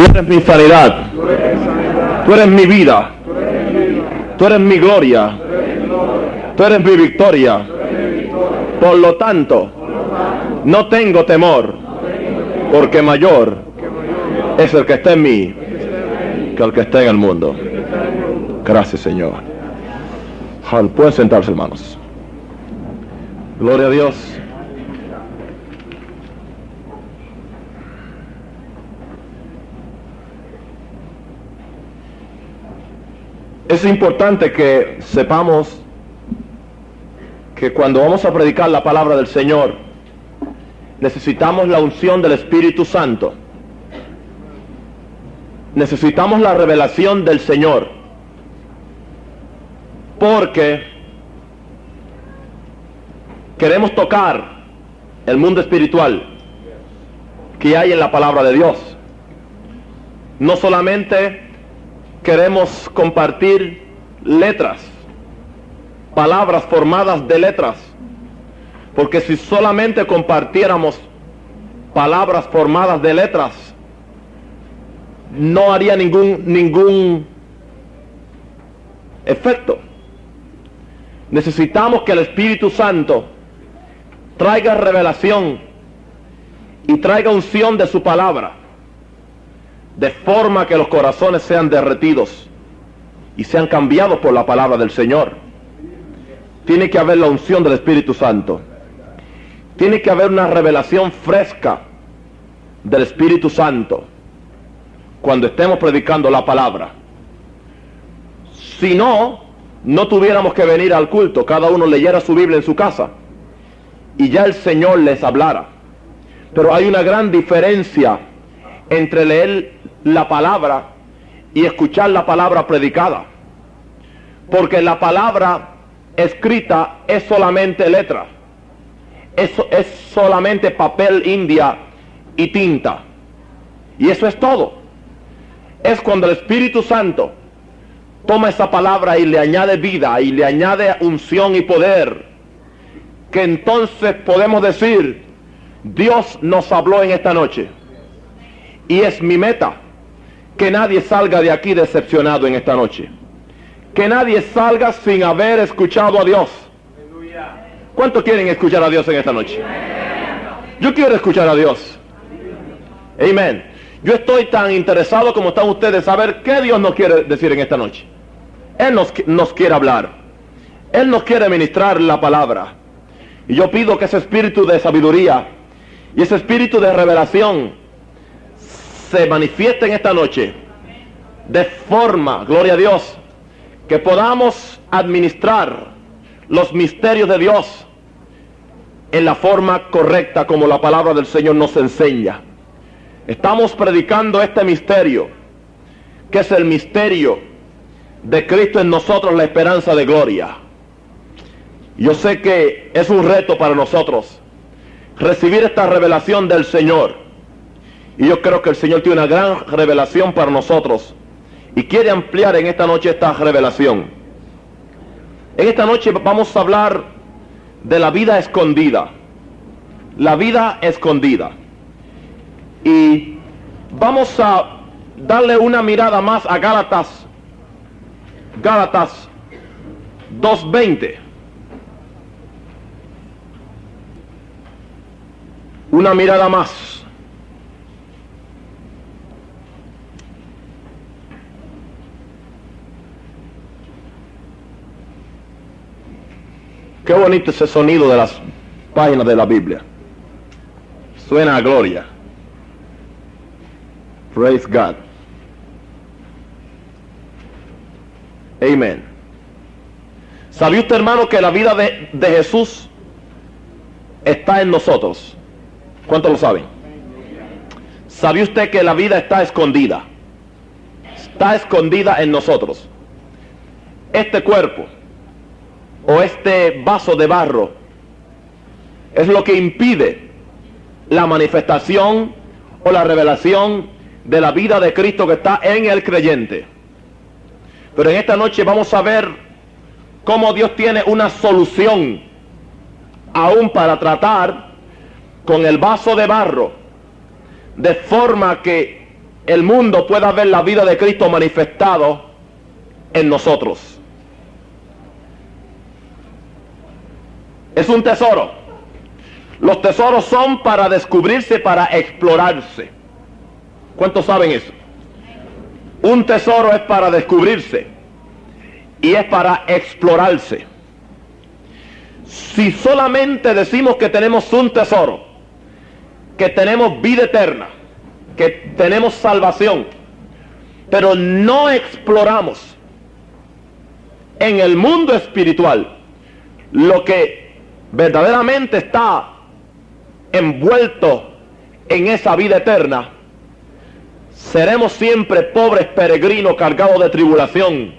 Tú eres mi sanidad. Tú eres mi vida. Tú eres mi gloria. Tú eres mi victoria. Por lo tanto, no tengo temor, porque mayor es el que está en mí que el que está en el mundo. Gracias, Señor. Pueden sentarse, hermanos. Gloria a Dios. Es importante que sepamos que cuando vamos a predicar la palabra del Señor, necesitamos la unción del Espíritu Santo. Necesitamos la revelación del Señor. Porque queremos tocar el mundo espiritual que hay en la palabra de Dios. No solamente queremos compartir letras, palabras formadas de letras, porque si solamente compartiéramos palabras formadas de letras, no haría ningún, ningún efecto. Necesitamos que el Espíritu Santo traiga revelación y traiga unción de su palabra de forma que los corazones sean derretidos y sean cambiados por la palabra del Señor. Tiene que haber la unción del Espíritu Santo. Tiene que haber una revelación fresca del Espíritu Santo cuando estemos predicando la palabra. Si no, no tuviéramos que venir al culto, cada uno leyera su Biblia en su casa y ya el Señor les hablara. Pero hay una gran diferencia entre leer la palabra y escuchar la palabra predicada. Porque la palabra escrita es solamente letra. Eso es solamente papel india y tinta. Y eso es todo. Es cuando el Espíritu Santo toma esa palabra y le añade vida y le añade unción y poder, que entonces podemos decir, Dios nos habló en esta noche. Y es mi meta que nadie salga de aquí decepcionado en esta noche. Que nadie salga sin haber escuchado a Dios. ¿Cuántos quieren escuchar a Dios en esta noche? Yo quiero escuchar a Dios. Amén. Yo estoy tan interesado como están ustedes saber qué Dios nos quiere decir en esta noche. Él nos, nos quiere hablar. Él nos quiere ministrar la palabra. Y yo pido que ese espíritu de sabiduría y ese espíritu de revelación se manifieste en esta noche de forma, gloria a Dios, que podamos administrar los misterios de Dios en la forma correcta como la palabra del Señor nos enseña. Estamos predicando este misterio, que es el misterio de Cristo en nosotros, la esperanza de gloria. Yo sé que es un reto para nosotros recibir esta revelación del Señor y yo creo que el Señor tiene una gran revelación para nosotros y quiere ampliar en esta noche esta revelación. En esta noche vamos a hablar de la vida escondida. La vida escondida. Y vamos a darle una mirada más a Gálatas. Gálatas 2.20. Una mirada más. Qué bonito ese sonido de las páginas de la Biblia. Suena a gloria. Praise God. Amén. ¿Sabía usted, hermano, que la vida de, de Jesús está en nosotros? ¿Cuántos lo saben? ¿Sabía usted que la vida está escondida? Está escondida en nosotros. Este cuerpo o este vaso de barro es lo que impide la manifestación o la revelación de la vida de Cristo que está en el creyente. Pero en esta noche vamos a ver cómo Dios tiene una solución aún para tratar con el vaso de barro de forma que el mundo pueda ver la vida de Cristo manifestado en nosotros. Es un tesoro. Los tesoros son para descubrirse, para explorarse. ¿Cuántos saben eso? Un tesoro es para descubrirse y es para explorarse. Si solamente decimos que tenemos un tesoro, que tenemos vida eterna, que tenemos salvación, pero no exploramos en el mundo espiritual lo que verdaderamente está envuelto en esa vida eterna, seremos siempre pobres peregrinos cargados de tribulación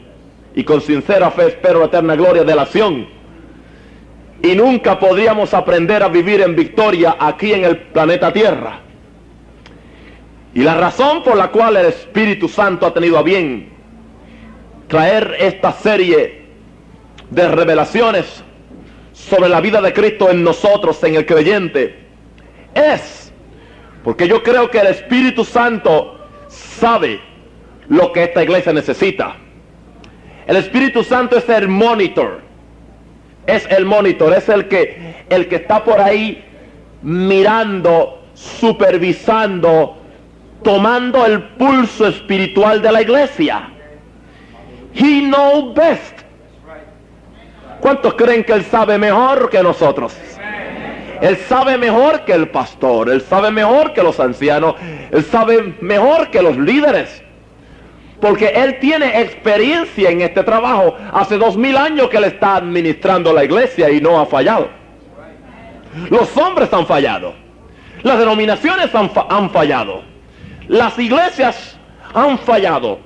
y con sincera fe espero la eterna gloria de la acción. Y nunca podríamos aprender a vivir en victoria aquí en el planeta Tierra. Y la razón por la cual el Espíritu Santo ha tenido a bien traer esta serie de revelaciones sobre la vida de Cristo en nosotros, en el creyente, es porque yo creo que el Espíritu Santo sabe lo que esta iglesia necesita. El Espíritu Santo es el monitor. Es el monitor, es el que el que está por ahí mirando, supervisando, tomando el pulso espiritual de la iglesia. He knows best. ¿Cuántos creen que Él sabe mejor que nosotros? Él sabe mejor que el pastor, Él sabe mejor que los ancianos, Él sabe mejor que los líderes. Porque Él tiene experiencia en este trabajo. Hace dos mil años que Él está administrando la iglesia y no ha fallado. Los hombres han fallado. Las denominaciones han, han fallado. Las iglesias han fallado.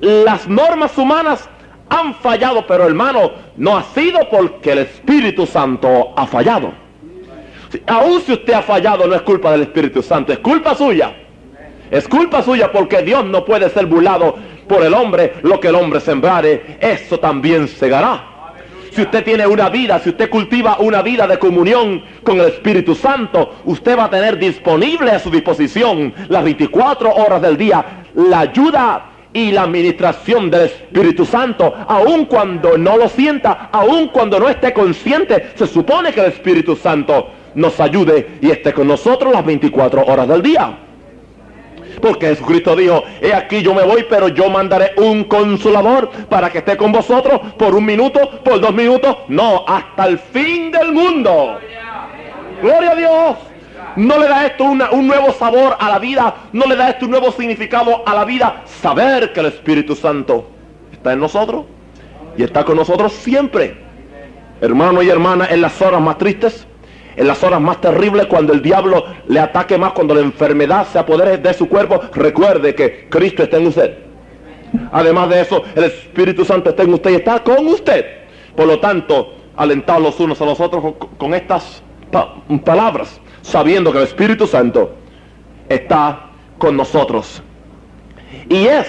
Las normas humanas han fallado, pero hermano, no ha sido porque el Espíritu Santo ha fallado. Aún si usted ha fallado, no es culpa del Espíritu Santo, es culpa suya. Es culpa suya porque Dios no puede ser burlado por el hombre. Lo que el hombre sembrare, eso también segará. Si usted tiene una vida, si usted cultiva una vida de comunión con el Espíritu Santo, usted va a tener disponible a su disposición las 24 horas del día la ayuda y la administración del Espíritu Santo, aun cuando no lo sienta, aun cuando no esté consciente, se supone que el Espíritu Santo nos ayude y esté con nosotros las 24 horas del día. Porque Jesucristo dijo, he aquí yo me voy, pero yo mandaré un consolador para que esté con vosotros por un minuto, por dos minutos, no, hasta el fin del mundo. Gloria a Dios. No le da esto un nuevo sabor a la vida, no le da esto un nuevo significado a la vida. Saber que el Espíritu Santo está en nosotros y está con nosotros siempre. Hermano y hermana, en las horas más tristes, en las horas más terribles, cuando el diablo le ataque más, cuando la enfermedad se apodere de su cuerpo, recuerde que Cristo está en usted. Además de eso, el Espíritu Santo está en usted y está con usted. Por lo tanto, alentados los unos a los otros con, estas palabras, sabiendo que el Espíritu Santo está con nosotros. Y es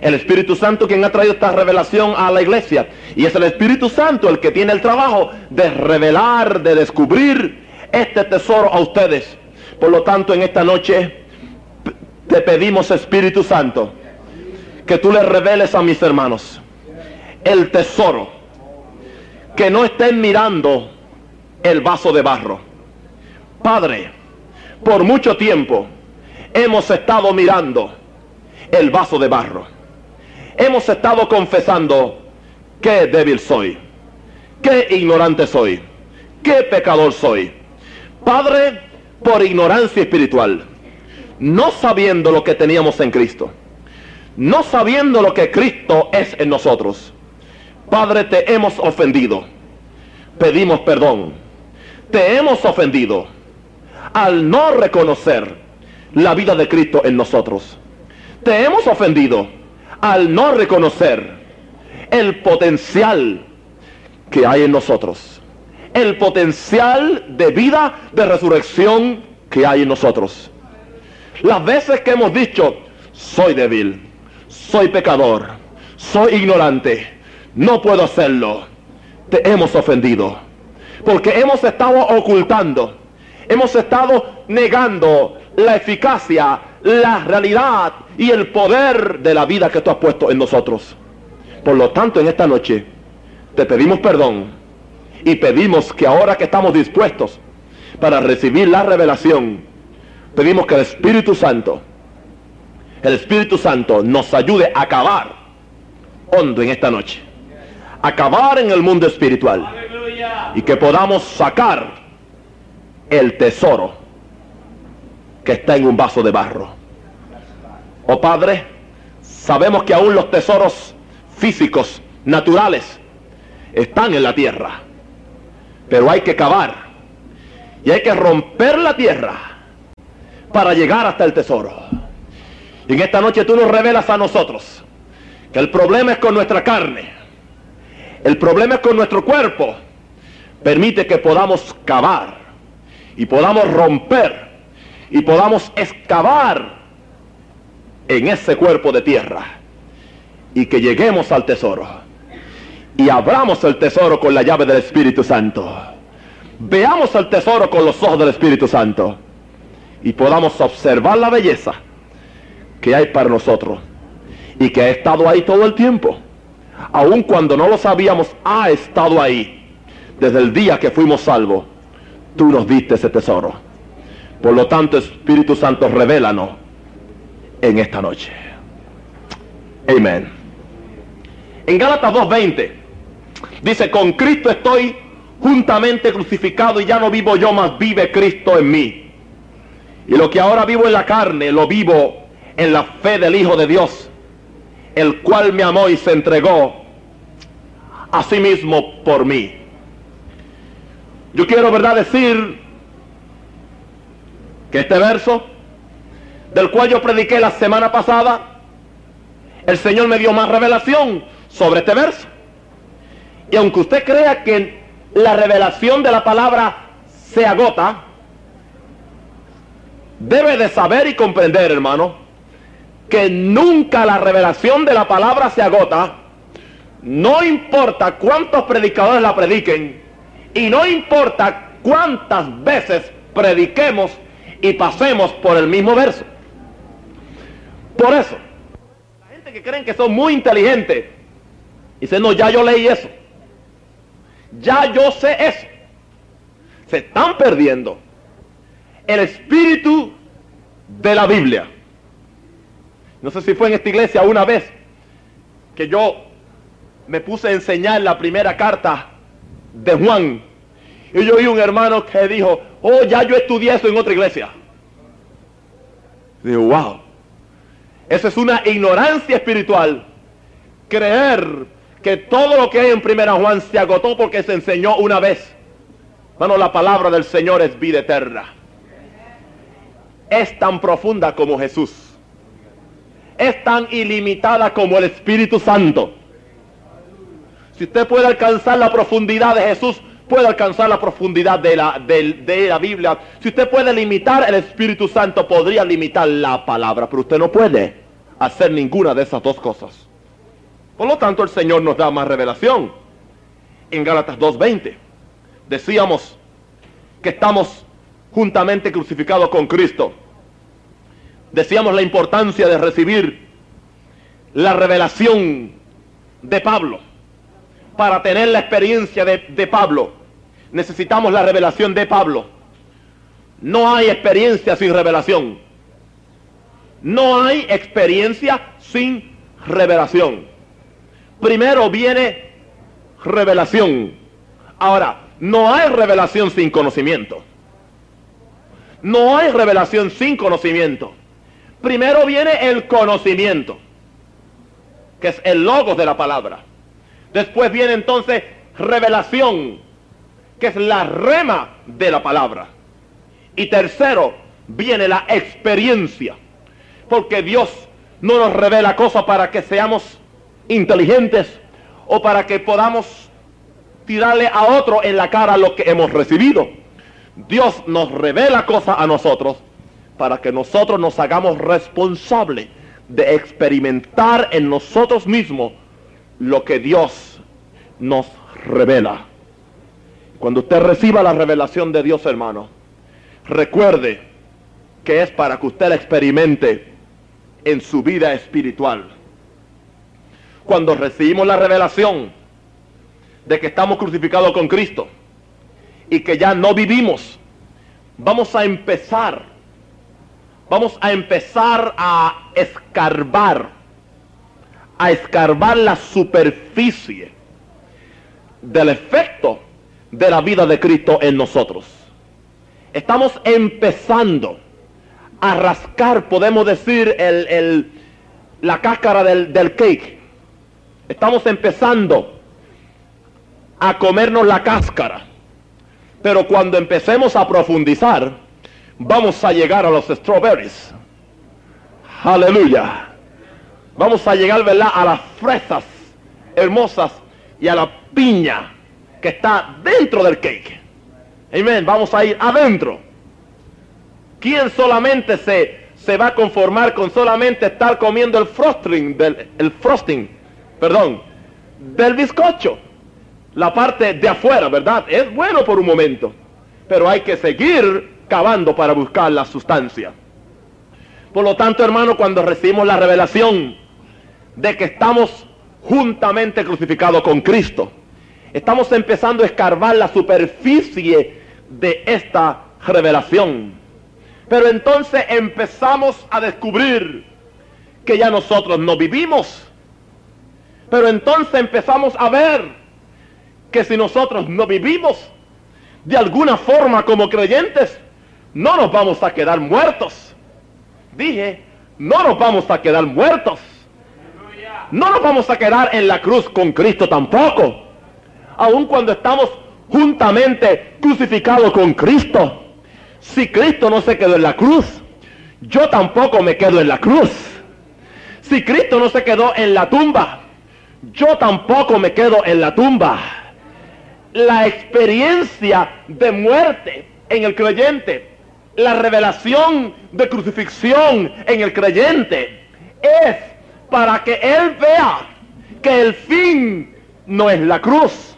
el Espíritu Santo quien ha traído esta revelación a la iglesia. Y es el Espíritu Santo el que tiene el trabajo de revelar, de descubrir este tesoro a ustedes. Por lo tanto, en esta noche te pedimos, Espíritu Santo, que tú le reveles a mis hermanos el tesoro. Que no estén mirando el vaso de barro. Padre, por mucho tiempo hemos estado mirando el vaso de barro hemos estado confesando qué débil soy, qué ignorante soy, qué pecador soy. Padre, por ignorancia espiritual, no sabiendo lo que teníamos en Cristo, no sabiendo lo que Cristo es en nosotros. Padre, te hemos ofendido. Pedimos perdón. Te hemos ofendido al no reconocer la vida de Cristo en nosotros. Te hemos ofendido al no reconocer el potencial que hay en nosotros, el potencial de vida, de resurrección que hay en nosotros. Las veces que hemos dicho, soy débil, soy pecador, soy ignorante, no puedo hacerlo, te hemos ofendido, porque hemos estado ocultando hemos estado negando la eficacia, la realidad y el poder de la vida que tú has puesto en nosotros. Por lo tanto, en esta noche te pedimos perdón y pedimos que ahora que estamos dispuestos para recibir la revelación, pedimos que el Espíritu Santo, el Espíritu Santo nos ayude a acabar hondo en esta noche. Acabar en el mundo espiritual. Y que podamos sacar el tesoro que está en un vaso de barro. Oh Padre, sabemos que aún los tesoros físicos, naturales, están en la tierra. Pero hay que cavar. Y hay que romper la tierra para llegar hasta el tesoro. Y en esta noche tú nos revelas a nosotros que el problema es con nuestra carne. El problema es con nuestro cuerpo. Permite que podamos cavar y podamos romper y podamos excavar en ese cuerpo de tierra y que lleguemos al tesoro y abramos el tesoro con la llave del Espíritu Santo. Veamos el tesoro con los ojos del Espíritu Santo y podamos observar la belleza que hay para nosotros y que ha estado ahí todo el tiempo. Aun cuando no lo sabíamos, ha estado ahí desde el día que fuimos salvos tú nos diste ese tesoro. Por lo tanto, Espíritu Santo, revélanos en esta noche. Amén. En Gálatas 2.20 dice, con Cristo estoy juntamente crucificado y ya no vivo yo, más vive Cristo en mí. Y lo que ahora vivo en la carne, lo vivo en la fe del Hijo de Dios, el cual me amó y se entregó a sí mismo por mí. Yo quiero, ¿verdad?, decir que este verso, del cual yo prediqué la semana pasada, el Señor me dio más revelación sobre este verso. Y aunque usted crea que la revelación de la palabra se agota, debe de saber y comprender, hermano, que nunca la revelación de la palabra se agota, no importa cuántos predicadores la prediquen, y no importa cuántas veces prediquemos y pasemos por el mismo verso. Por eso, la gente que creen que son muy inteligentes, dice, no, ya yo leí eso. Ya yo sé eso. Se están perdiendo el espíritu de la Biblia. No sé si fue en esta iglesia una vez que yo me puse a enseñar la primera carta de Juan. Y yo oí un hermano que dijo, oh, ya yo estudié eso en otra iglesia. digo, wow. Eso es una ignorancia espiritual. Creer que todo lo que hay en primera Juan se agotó porque se enseñó una vez. Bueno, la palabra del Señor es vida eterna. Es tan profunda como Jesús. Es tan ilimitada como el Espíritu Santo. Si usted puede alcanzar la profundidad de Jesús, puede alcanzar la profundidad de la, de, la Biblia. Si usted puede limitar el Espíritu Santo, podría limitar la palabra, pero usted no puede hacer ninguna de esas dos cosas. Por lo tanto, el Señor nos da más revelación. En Gálatas 2.20 decíamos que estamos juntamente crucificados con Cristo. Decíamos la importancia de recibir la revelación de Pablo para tener la experiencia de, Pablo, necesitamos la revelación de Pablo. No hay experiencia sin revelación. No hay experiencia sin revelación. Primero viene revelación. Ahora, no hay revelación sin conocimiento. No hay revelación sin conocimiento. Primero viene el conocimiento, que es el logo de la palabra. Después viene entonces revelación, que es la rema de la palabra. Y tercero, viene la experiencia. Porque Dios no nos revela cosas para que seamos inteligentes o para que podamos tirarle a otro en la cara lo que hemos recibido. Dios nos revela cosas a nosotros para que nosotros nos hagamos responsables de experimentar en nosotros mismos lo que Dios nos revela. Cuando usted reciba la revelación de Dios, hermano, recuerde que es para que usted la experimente en su vida espiritual. Cuando recibimos la revelación de que estamos crucificados con Cristo y que ya no vivimos, vamos a empezar, vamos a empezar a escarbar, a escarbar la superficie del efecto de la vida de Cristo en nosotros. Estamos empezando a rascar, podemos decir, el, la cáscara del, del cake. Estamos empezando a comernos la cáscara. Pero cuando empecemos a profundizar, vamos a llegar a los strawberries. Aleluya. Vamos a llegar, ¿verdad? A las fresas hermosas y a la piña que está dentro del cake. Amén. Vamos a ir adentro. ¿Quién solamente se, se va a conformar con solamente estar comiendo el frosting, del, el frosting, perdón, del bizcocho? La parte de afuera, ¿verdad? Es bueno por un momento, pero hay que seguir cavando para buscar la sustancia. Por lo tanto, hermano, cuando recibimos la revelación de que estamos juntamente crucificados con Cristo, Estamos empezando a escarbar la superficie de esta revelación. Pero entonces empezamos a descubrir que ya nosotros no vivimos. Pero entonces empezamos a ver que si nosotros no vivimos, de alguna forma como creyentes, no nos vamos a quedar muertos. Dije, no nos vamos a quedar muertos. No nos vamos a quedar en la cruz con Cristo tampoco aun cuando estamos juntamente crucificados con Cristo. Si Cristo no se quedó en la cruz, yo tampoco me quedo en la cruz. Si Cristo no se quedó en la tumba, yo tampoco me quedo en la tumba. La experiencia de muerte en el creyente, la revelación de crucifixión en el creyente, es para que él vea que el fin no es la cruz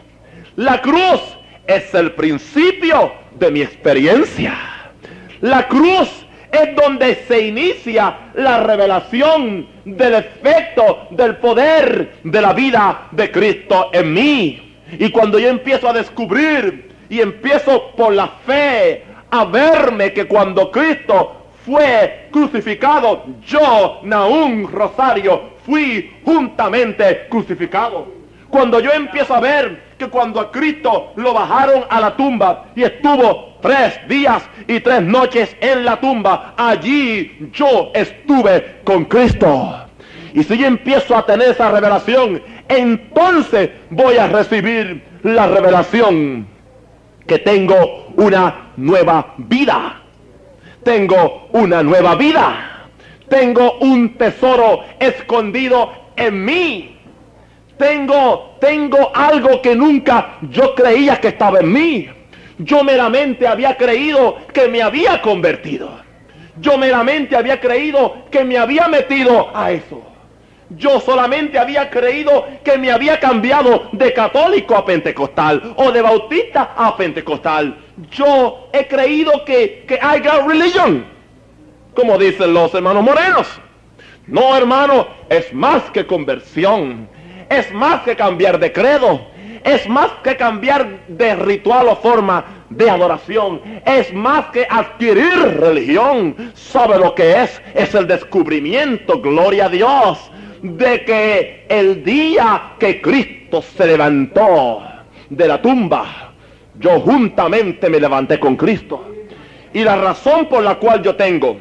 la cruz es el principio de mi experiencia. La cruz es donde se inicia la revelación del efecto, del poder de la vida de Cristo en mí. Y cuando yo empiezo a descubrir y empiezo por la fe a verme que cuando Cristo fue crucificado, yo, Naún Rosario, fui juntamente crucificado. Cuando yo empiezo a ver que cuando a Cristo lo bajaron a la tumba y estuvo tres días y tres noches en la tumba, allí yo estuve con Cristo. Y si yo empiezo a tener esa revelación, entonces voy a recibir la revelación que tengo una nueva vida. Tengo una nueva vida. Tengo un tesoro escondido en mí tengo, tengo algo que nunca yo creía que estaba en mí. Yo meramente había creído que me había convertido. Yo meramente había creído que me había metido a eso. Yo solamente había creído que me había cambiado de católico a pentecostal o de bautista a pentecostal. Yo he creído que, que I got religion, como dicen los hermanos morenos. No, hermano, es más que conversión es más que cambiar de credo, es más que cambiar de ritual o forma de adoración, es más que adquirir religión. ¿Sabe lo que es? Es el descubrimiento, gloria a Dios, de que el día que Cristo se levantó de la tumba, yo juntamente me levanté con Cristo. Y la razón por la cual yo tengo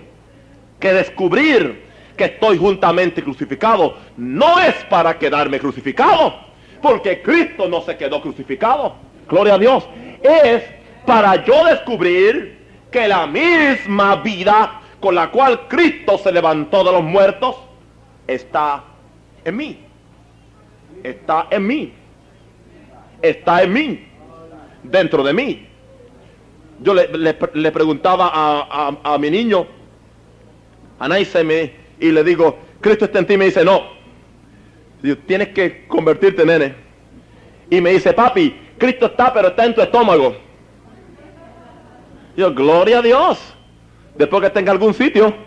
que descubrir que estoy juntamente crucificado, no es para quedarme crucificado, porque Cristo no se quedó crucificado. Gloria a Dios. Es para yo descubrir que la misma vida con la cual Cristo se levantó de los muertos está en mí. Está en mí. Está en mí. Dentro de mí. Yo le, preguntaba a, a, mi niño, a me, y le digo, Cristo está en ti, me dice, no. tienes que convertirte, nene. Y me dice, papi, Cristo está, pero está en tu estómago. Yo, gloria a Dios. Después que en algún sitio.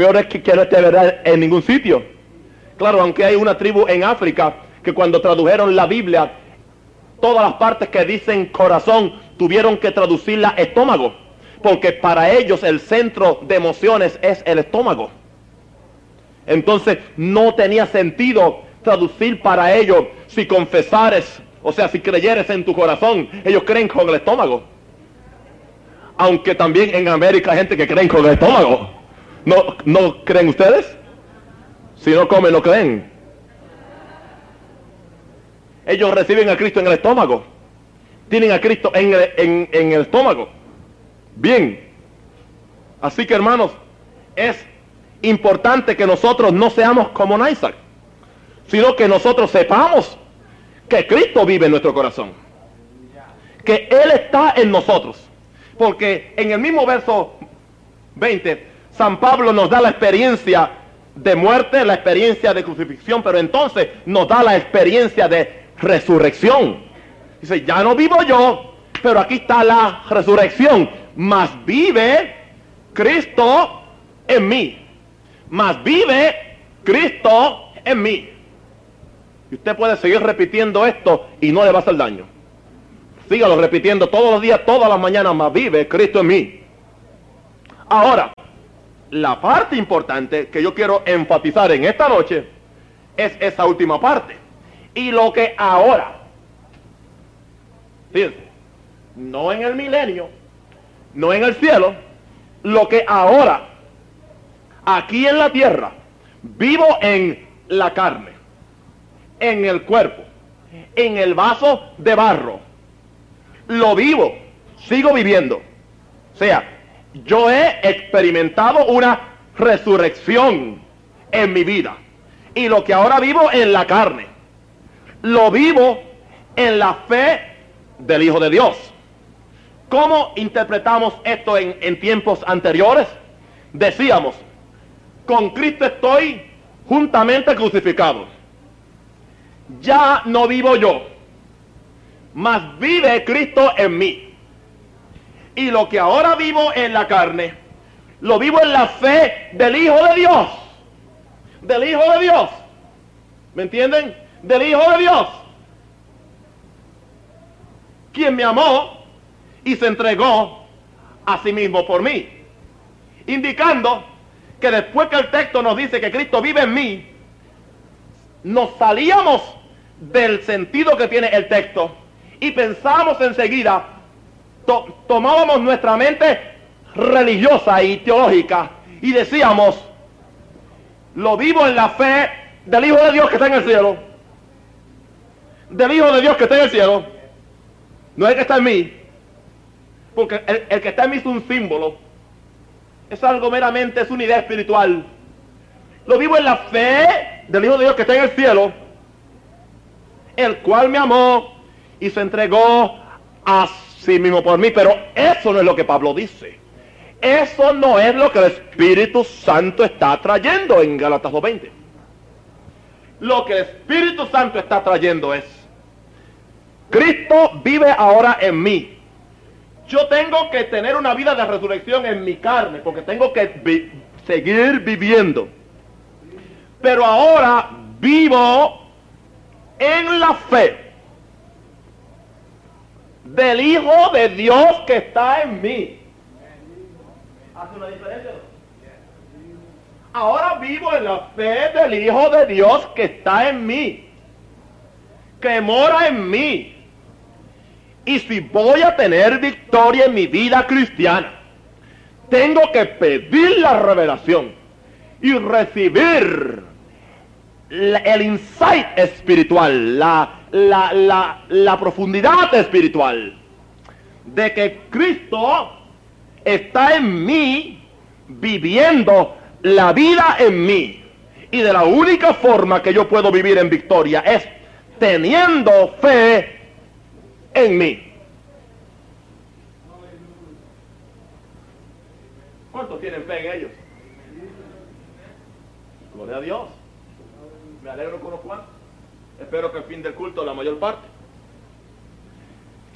Peor es que, que no esté verdad en ningún sitio. Claro, aunque hay una tribu en África que cuando tradujeron la Biblia, todas las partes que dicen corazón tuvieron que traducirla estómago. Porque para ellos el centro de emociones es el estómago. Entonces no tenía sentido traducir para ellos si confesares, o sea, si creyeres en tu corazón. Ellos creen con el estómago. Aunque también en América hay gente que creen con el estómago. ¿No, ¿No creen ustedes? Si no comen, no creen. Ellos reciben a Cristo en el estómago. Tienen a Cristo en el, en el estómago. Bien. Así que hermanos, es importante que nosotros no seamos como Isaac, sino que nosotros sepamos que Cristo vive en nuestro corazón. Que Él está en nosotros. Porque en el mismo verso 20, San Pablo nos da la experiencia de muerte, la experiencia de crucifixión, pero entonces nos da la experiencia de resurrección. Dice, ya no vivo yo, pero aquí está la resurrección. Más vive Cristo en mí. Más vive Cristo en mí. Y usted puede seguir repitiendo esto y no le va a hacer daño. Sígalo repitiendo todos los días, todas las mañanas, más vive Cristo en mí. Ahora, la parte importante que yo quiero enfatizar en esta noche es esa última parte. Y lo que ahora, fíjense, no en el milenio, no en el cielo, lo que ahora, aquí en la tierra, vivo en la carne, en el cuerpo, en el vaso de barro, lo vivo, sigo viviendo. O sea, yo he experimentado una resurrección en mi vida. Y lo que ahora vivo en la carne, lo vivo en la fe del Hijo de Dios. ¿Cómo interpretamos esto en, en tiempos anteriores? Decíamos, con Cristo estoy juntamente crucificado. Ya no vivo yo, mas vive Cristo en mí. Y lo que ahora vivo en la carne, lo vivo en la fe del Hijo de Dios. Del Hijo de Dios. ¿Me entienden? Del Hijo de Dios. Quien me amó y se entregó a sí mismo por mí. Indicando que después que el texto nos dice que Cristo vive en mí, nos salíamos del sentido que tiene el texto y pensábamos enseguida, tomábamos nuestra mente religiosa y teológica y decíamos, lo vivo en la fe del Hijo de Dios que está en el cielo, del Hijo de Dios que está en el cielo, no es el que está en mí, porque el, el que está en mí es un símbolo, es algo meramente, es una idea espiritual. Lo vivo en la fe del Hijo de Dios que está en el cielo, el cual me amó y se entregó a sí mismo por mí. Pero eso no es lo que Pablo dice. Eso no es lo que el Espíritu Santo está trayendo en Galatas 2.20. Lo que el Espíritu Santo está trayendo es, Cristo vive ahora en mí. Yo tengo que tener una vida de resurrección en mi carne, porque tengo que seguir viviendo. Pero ahora vivo en la fe del Hijo de Dios que está en mí. ¿Hace una diferencia? Ahora vivo en la fe del Hijo de Dios que está en mí, que mora en mí. Y si voy a tener victoria en mi vida cristiana, tengo que pedir la revelación y recibir el insight espiritual, la, la, la, la profundidad espiritual de que Cristo está en mí, viviendo la vida en mí. Y de la única forma que yo puedo vivir en victoria es teniendo fe en mí. ¿Cuántos tienen fe en ellos? Gloria a Dios. Me alegro con los cuantos. Espero que al fin del culto la mayor parte.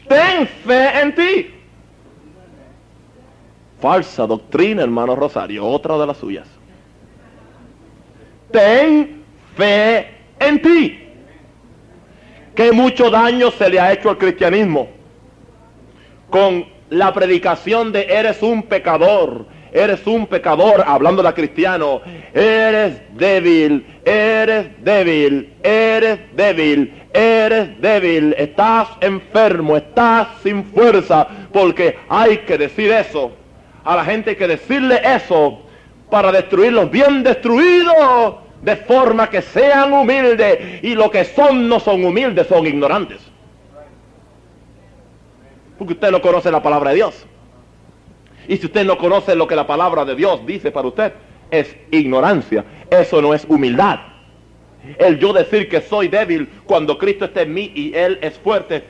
Ten fe en ti. falsa doctrina, hermano Rosario, otra de las suyas. Ten fe en ti. Que mucho daño se le ha hecho al cristianismo con la predicación de eres un pecador, eres un pecador, hablando de cristiano, eres débil, eres débil, eres débil, eres débil, estás enfermo, estás sin fuerza, porque hay que decir eso. A la gente hay que decirle eso para destruirlos bien destruidos, de forma que sean humildes, y lo que son no son humildes, son ignorantes. Porque usted no conoce la palabra de Dios. Y si usted no conoce lo que la palabra de Dios dice para usted, es ignorancia. Eso no es humildad. El yo decir que soy débil cuando Cristo está en mí y Él es fuerte,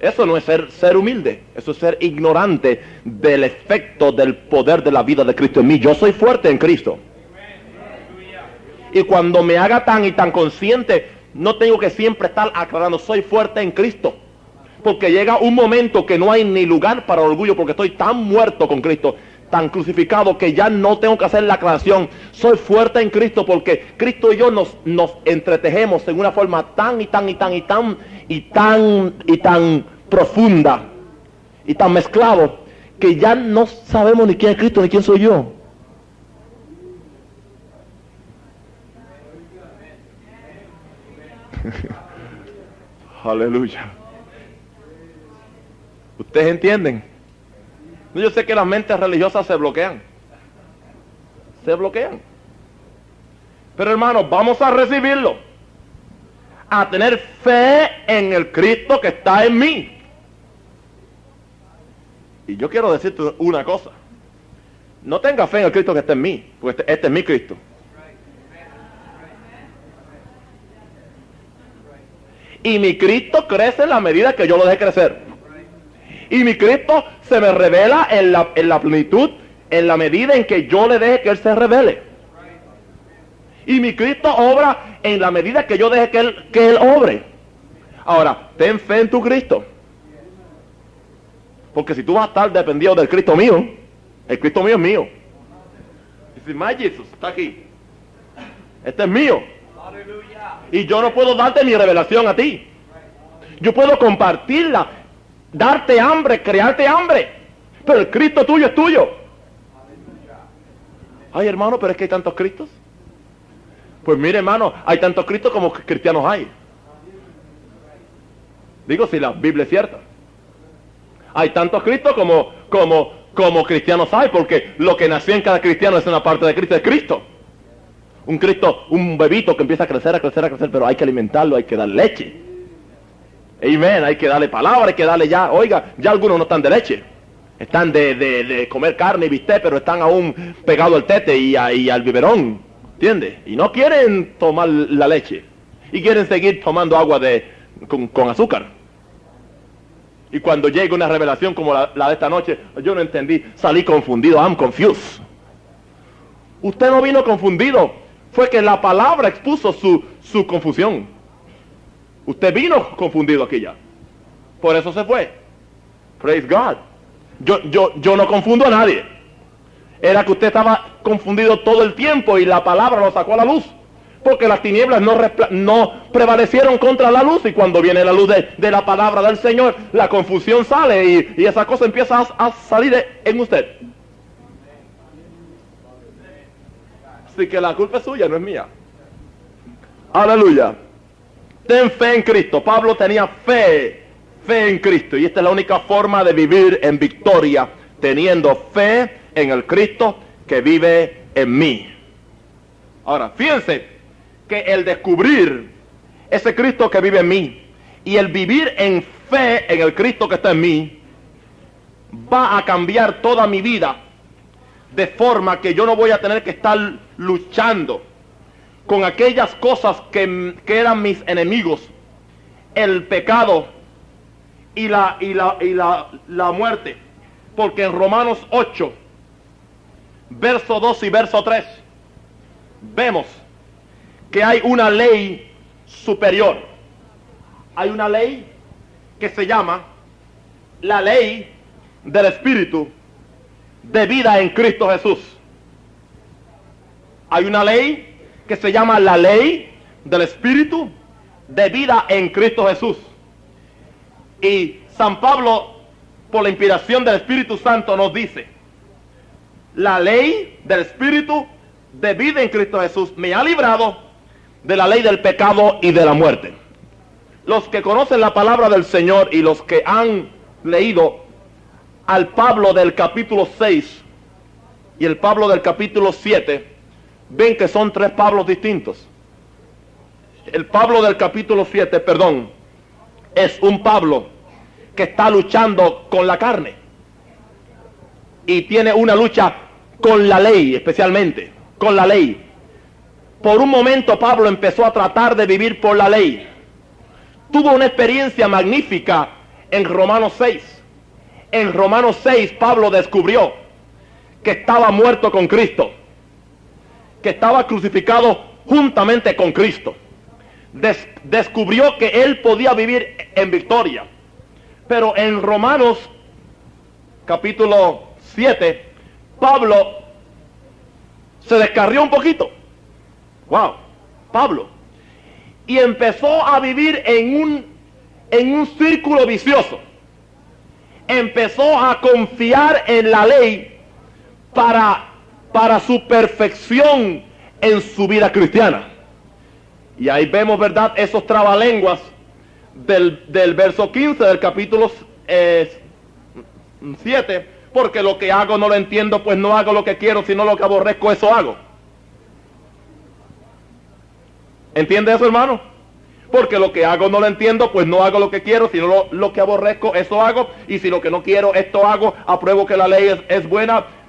eso no es ser, ser humilde, eso es ser ignorante del efecto del poder de la vida de Cristo en mí. Yo soy fuerte en Cristo. Y cuando me haga tan y tan consciente, no tengo que siempre estar aclarando, soy fuerte en Cristo. Porque llega un momento que no hay ni lugar para orgullo porque estoy tan muerto con Cristo, tan crucificado que ya no tengo que hacer la aclaración. Soy fuerte en Cristo porque Cristo y yo nos, nos entretejemos en una forma tan y tan y tan y tan y tan y tan profunda y tan mezclado que ya no sabemos ni quién es Cristo ni quién soy yo. Aleluya. ¿Ustedes entienden? Yo sé que las mentes religiosas se bloquean. Se bloquean. Pero hermanos, vamos a recibirlo. A tener fe en el Cristo que está en mí. Y yo quiero decirte una cosa. No tenga fe en el Cristo que está en mí, porque este, este es mi Cristo. Y mi Cristo crece en la medida que yo lo deje crecer. Y mi Cristo se me revela en la, en la plenitud, en la medida en que yo le deje que Él se revele. Y mi Cristo obra en la medida que yo deje que Él, que él obre. Ahora, ten fe en tu Cristo. Porque si tú vas a estar dependido del Cristo mío, el Cristo mío es mío. Dice, my Jesus está aquí. Este es mío. Y yo no puedo darte mi revelación a ti. Yo puedo compartirla darte hambre, crearte hambre. Pero el Cristo tuyo es tuyo. Ay, hermano, pero es que hay tantos Cristos. Pues mire, hermano, hay tantos Cristos como cristianos hay. Digo, si la Biblia es cierta. Hay tantos Cristos como, como, como cristianos hay, porque lo que nació en cada cristiano es una parte de Cristo, es Cristo. Un Cristo, un bebito que empieza a crecer, a crecer, a crecer, pero hay que alimentarlo, hay que dar leche. Amén, hay que darle palabra, hay que darle ya, oiga, ya algunos no están de leche. Están de, de, comer carne y bistec, pero están aún pegados al tete y, al biberón. ¿Entiendes? Y no quieren tomar la leche. Y quieren seguir tomando agua de, con, azúcar. Y cuando llega una revelación como la, de esta noche, yo no entendí, salí confundido, I'm confused. Usted no vino confundido, fue que la palabra expuso su, su confusión. Usted vino confundido aquí ya. Por eso se fue. Praise God. Yo, yo, yo no confundo a nadie. Era que usted estaba confundido todo el tiempo y la palabra lo sacó a la luz. Porque las tinieblas no, prevalecieron contra la luz y cuando viene la luz de, la palabra del Señor, la confusión sale y, esa cosa empieza a, a salir en usted. Así que la culpa es suya, no es mía. Aleluya. Ten fe en Cristo. Pablo tenía fe, fe en Cristo. Y esta es la única forma de vivir en victoria, teniendo fe en el Cristo que vive en mí. Ahora, fíjense que el descubrir ese Cristo que vive en mí y el vivir en fe en el Cristo que está en mí va a cambiar toda mi vida de forma que yo no voy a tener que estar luchando con aquellas cosas que, eran mis enemigos, el pecado y, la, y, la, y la, la muerte. Porque en Romanos 8, verso 2 y verso 3, vemos que hay una ley superior. Hay una ley que se llama la ley del Espíritu de vida en Cristo Jesús. Hay una ley que se llama la ley del Espíritu de vida en Cristo Jesús. Y San Pablo, por la inspiración del Espíritu Santo, nos dice, la ley del Espíritu de vida en Cristo Jesús me ha librado de la ley del pecado y de la muerte. Los que conocen la palabra del Señor y los que han leído al Pablo del capítulo 6 y el Pablo del capítulo 7, ven que son tres Pablos distintos. El Pablo del capítulo 7, perdón, es un Pablo que está luchando con la carne y tiene una lucha con la ley, especialmente, con la ley. Por un momento Pablo empezó a tratar de vivir por la ley. Tuvo una experiencia magnífica en Romanos 6. En Romanos 6 Pablo descubrió que estaba muerto con Cristo, que estaba crucificado juntamente con Cristo. descubrió que él podía vivir en victoria. Pero en Romanos capítulo 7, Pablo se descarrió un poquito Wow, Pablo. Y empezó a vivir en un, en un círculo vicioso. Empezó a confiar en la ley para, para su perfección en su vida cristiana. Y ahí vemos, ¿verdad?, esos trabalenguas del, del verso 15 del capítulo 7. Eh, porque lo que hago no lo entiendo, pues no hago lo que quiero, sino lo que aborrezco, eso hago. ¿Entiende eso, hermano? Porque lo que hago no lo entiendo, pues no hago lo que quiero, sino lo, que aborrezco, eso hago. Y si lo que no quiero, esto hago, apruebo que la ley es, buena,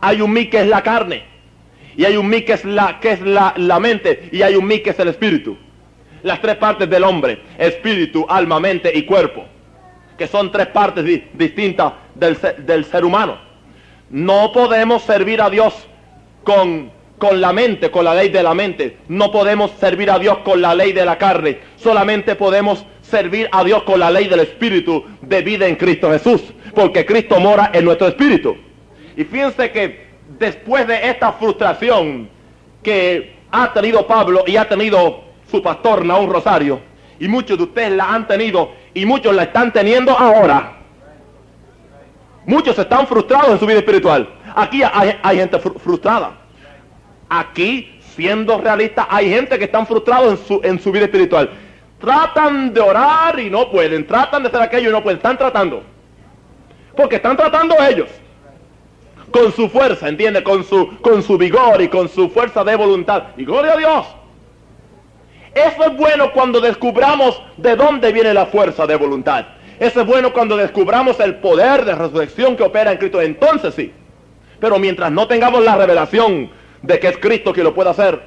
Hay un mí que es la carne, y hay un mí que es la, que es la, la mente, y hay un mí que es el espíritu. Las tres partes del hombre, espíritu, alma, mente y cuerpo, que son tres partes distintas del, del ser humano. No podemos servir a Dios con con la mente, con la ley de la mente. No podemos servir a Dios con la ley de la carne. Solamente podemos servir a Dios con la ley del Espíritu de vida en Cristo Jesús. Porque Cristo mora en nuestro Espíritu. Y fíjense que después de esta frustración que ha tenido Pablo y ha tenido su pastor Naúm Rosario, y muchos de ustedes la han tenido y muchos la están teniendo ahora. Muchos están frustrados en su vida espiritual. Aquí hay, hay gente frustrada. Aquí, siendo realista, hay gente que están frustrados en su, en su vida espiritual. Tratan de orar y no pueden. Tratan de hacer aquello y no pueden. Están tratando. Porque están tratando ellos. Con su fuerza, ¿entiende? Con su, con su vigor y con su fuerza de voluntad. Y gloria a Dios. Eso es bueno cuando descubramos de dónde viene la fuerza de voluntad. Eso es bueno cuando descubramos el poder de resurrección que opera en Cristo. Entonces sí. Pero mientras no tengamos la revelación de que es Cristo quien lo puede hacer.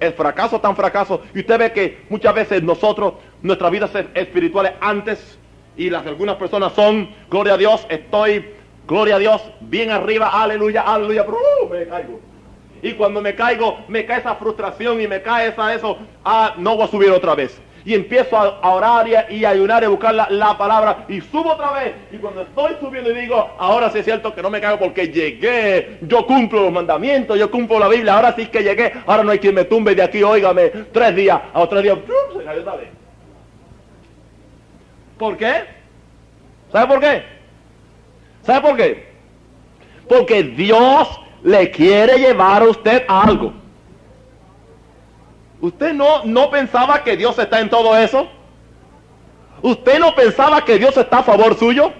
El fracaso tan fracaso. Y usted ve que muchas veces nosotros, nuestras vidas espirituales antes y las de algunas personas son, gloria a Dios, estoy, gloria a Dios, bien arriba, aleluya, aleluya, pero uh, me caigo. Y cuando me caigo, me cae esa frustración y me cae esa eso, ah, no voy a subir otra vez y empiezo a, orar y a, ayunar y a buscar la, palabra y subo otra vez. Y cuando estoy subiendo y digo, ahora sí es cierto que no me caigo porque llegué, yo cumplo los mandamientos, yo cumplo la Biblia, ahora sí que llegué, ahora no hay quien me tumbe de aquí, óigame, tres días, a otro día, se cayó otra vez. ¿Por qué? ¿Sabe por qué? ¿Sabe por qué? Porque Dios le quiere llevar a usted algo. ¿Usted no, no pensaba que Dios está en todo eso? ¿Usted no pensaba que Dios está a favor suyo?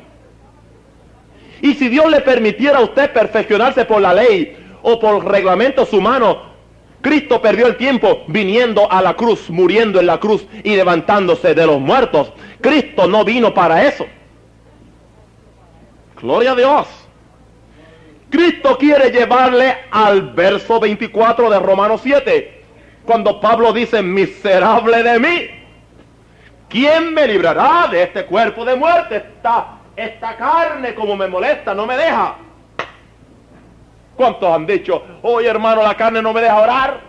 Y si Dios le permitiera a usted perfeccionarse por la ley o por reglamentos humanos, Cristo perdió el tiempo viniendo a la cruz, muriendo en la cruz y levantándose de los muertos. Cristo no vino para eso. Gloria a Dios. Cristo quiere llevarle al verso 24 de Romanos 7, cuando Pablo dice, miserable de mí, ¿quién me librará de este cuerpo de muerte? Esta, esta carne como me molesta, no me deja. ¿Cuántos han dicho, oye hermano, la carne no me deja orar?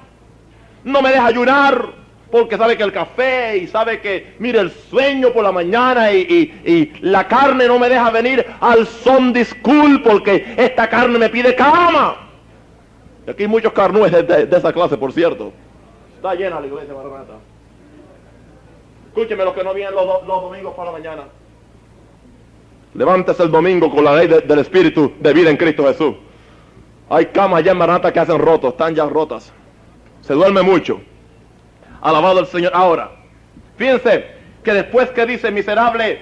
No me deja ayunar, porque sabe que el café y sabe que, mire, el sueño por la mañana y, la carne no me deja venir al Sunday School porque esta carne me pide cama. Y aquí hay muchos carnúes de, esa clase, por cierto. Está llena la iglesia, Maranata. Escúcheme los que no vienen los, los domingos para la mañana. Levántese el domingo con la ley del Espíritu de vida en Cristo Jesús. Hay camas ya en Maranata que hacen rotos, están ya rotas. Se duerme mucho. Alabado el Señor. Ahora, fíjense que después que dice miserable,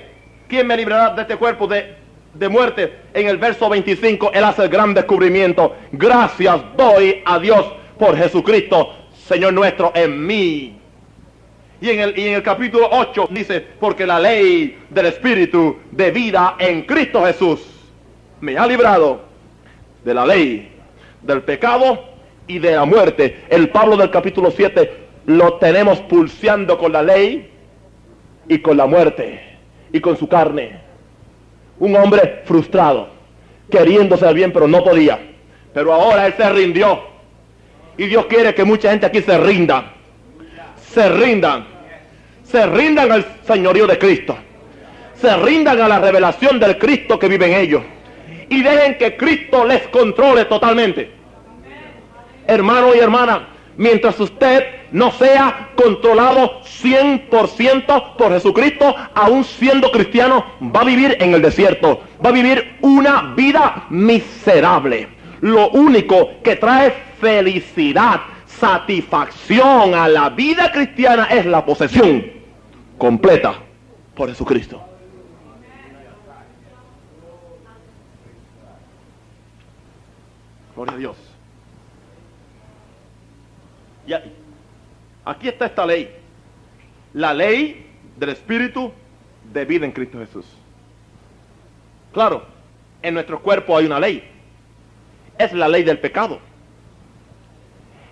¿quién me librará de este cuerpo de, de muerte? En el verso 25, Él hace el gran descubrimiento. Gracias doy a Dios por Jesucristo, Señor nuestro, en mí. Y en, el, y en el capítulo 8 dice, porque la ley del Espíritu de vida en Cristo Jesús me ha librado de la ley, del pecado y de la muerte. El Pablo del capítulo 7 lo tenemos pulseando con la ley y con la muerte y con su carne. Un hombre frustrado, queriéndose el bien, pero no podía. Pero ahora él se rindió. Y Dios quiere que mucha gente aquí se rinda. Se rindan. Se rindan al señorío de Cristo. Se rindan a la revelación del Cristo que vive en ellos. Y dejen que Cristo les controle totalmente. Hermano y hermana, mientras usted no sea controlado 100% por Jesucristo, aún siendo cristiano, va a vivir en el desierto, va a vivir una vida miserable. Lo único que trae felicidad, satisfacción a la vida cristiana es la posesión completa por Jesucristo. Gloria a Dios. Ya, aquí está esta ley. La ley del Espíritu de vida en Cristo Jesús. Claro, en nuestro cuerpo hay una ley. Es la ley del pecado.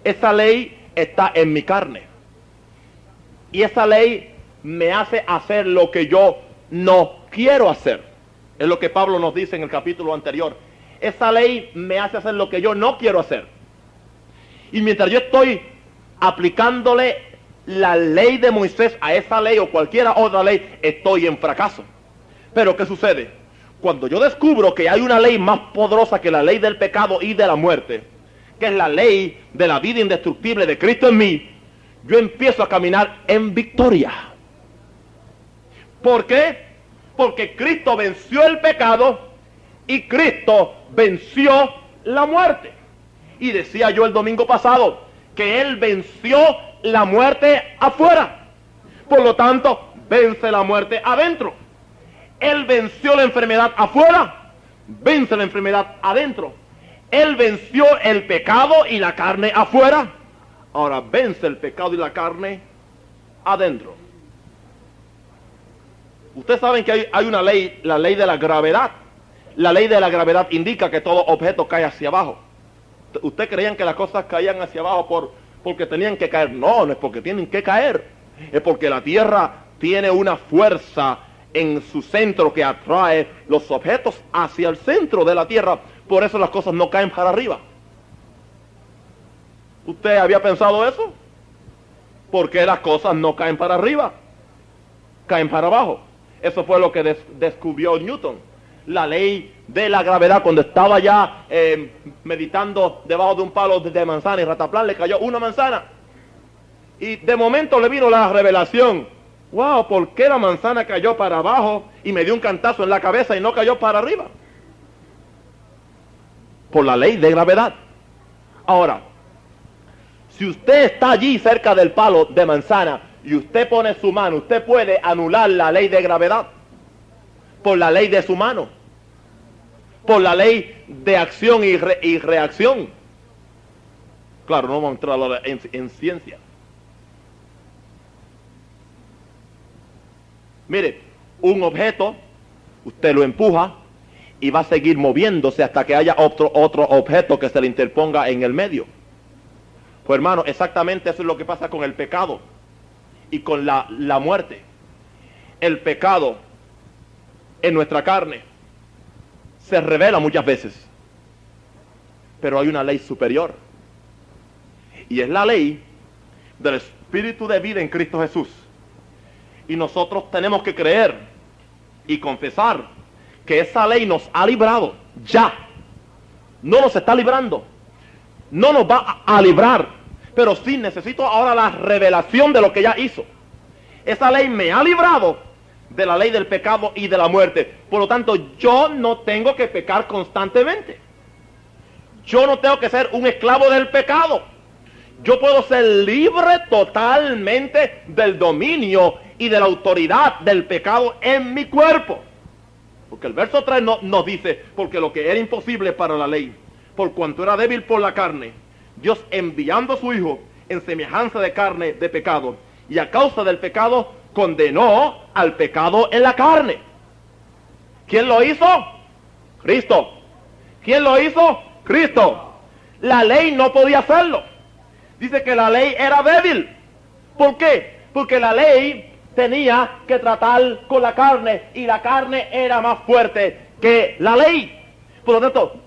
Esa ley está en mi carne. Y esa ley me hace hacer lo que yo no quiero hacer. Es lo que Pablo nos dice en el capítulo anterior. Esa ley me hace hacer lo que yo no quiero hacer. Y mientras yo estoy aplicándole la ley de Moisés a esa ley o cualquier otra ley, estoy en fracaso. Pero ¿qué sucede? Cuando yo descubro que hay una ley más poderosa que la ley del pecado y de la muerte, que es la ley de la vida indestructible de Cristo en mí, yo empiezo a caminar en victoria. ¿Por qué? Porque Cristo venció el pecado y Cristo venció la muerte. Y decía yo el domingo pasado, que Él venció la muerte afuera. Por lo tanto, vence la muerte adentro. Él venció la enfermedad afuera, vence la enfermedad adentro. Él venció el pecado y la carne afuera. Ahora vence el pecado y la carne adentro. Ustedes saben que hay, hay, una ley, la ley de la gravedad. La ley de la gravedad indica que todo objeto cae hacia abajo. ¿Usted creían que las cosas caían hacia abajo por, porque tenían que caer? No, no es porque tienen que caer. Es porque la tierra tiene una fuerza en su centro que atrae los objetos hacia el centro de la tierra. Por eso las cosas no caen para arriba. ¿Usted había pensado eso? Porque las cosas no caen para arriba, caen para abajo. Eso fue lo que descubrió Newton la ley de la gravedad cuando estaba ya eh, meditando debajo de un palo de manzana y rataplan le cayó una manzana. Y de momento le vino la revelación. Wow, ¿por qué la manzana cayó para abajo y me dio un cantazo en la cabeza y no cayó para arriba? Por la ley de gravedad. Ahora, si usted está allí cerca del palo de manzana y usted pone su mano, usted puede anular la ley de gravedad por la ley de su mano, por la ley de acción y, reacción. Claro, no vamos a entrar en, en ciencia. Mire, un objeto, usted lo empuja y va a seguir moviéndose hasta que haya otro, otro objeto que se le interponga en el medio. Pues hermano, exactamente eso es lo que pasa con el pecado y con la, la muerte. El pecado en nuestra carne se revela muchas veces, pero hay una ley superior. Y es la ley del Espíritu de vida en Cristo Jesús. Y nosotros tenemos que creer y confesar que esa ley nos ha librado ya. No nos está librando. No nos va a librar. Pero sí necesito ahora la revelación de lo que ya hizo. Esa ley me ha librado de la ley del pecado y de la muerte. Por lo tanto, yo no tengo que pecar constantemente. Yo no tengo que ser un esclavo del pecado. Yo puedo ser libre totalmente del dominio y de la autoridad del pecado en mi cuerpo. Porque el verso 3 no, nos dice, porque lo que era imposible para la ley, por cuanto era débil por la carne, Dios enviando a su Hijo en semejanza de carne de pecado, y a causa del pecado condenó al pecado en la carne. ¿Quién lo hizo? Cristo. ¿Quién lo hizo? Cristo. La ley no podía hacerlo. Dice que la ley era débil. ¿Por qué? Porque la ley tenía que tratar con la carne y la carne era más fuerte que la ley. Por lo tanto,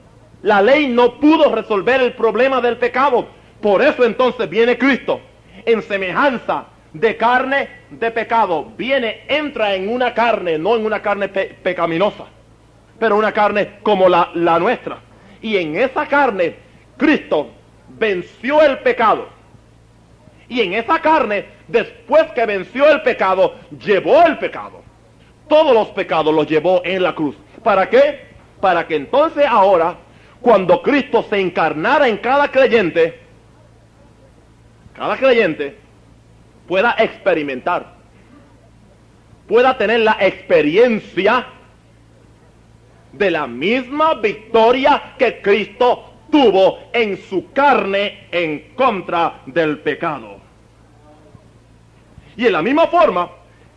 la ley no pudo resolver el problema del pecado. Por eso entonces viene Cristo en semejanza de carne de pecado. Viene, entra en una carne, no en una carne pecaminosa, pero una carne como la, la nuestra. Y en esa carne, Cristo venció el pecado. Y en esa carne, después que venció el pecado, llevó el pecado. Todos los pecados los llevó en la cruz. ¿Para qué? Para que entonces ahora, cuando Cristo se encarnara en cada creyente, cada creyente pueda experimentar, pueda tener la experiencia de la misma victoria que Cristo tuvo en su carne en contra del pecado. Y en la misma forma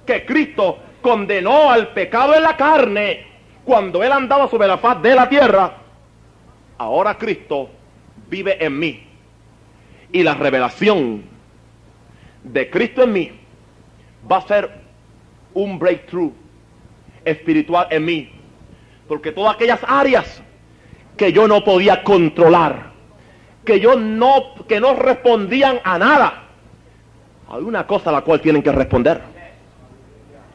que Cristo condenó al pecado en la carne cuando Él andaba sobre la faz de la tierra, ahora Cristo vive en mí. Y la revelación de Cristo en mí va a ser un breakthrough espiritual en mí. Porque todas aquellas áreas que yo no podía controlar, que yo no, que no respondían a nada, hay una cosa a la cual tienen que responder.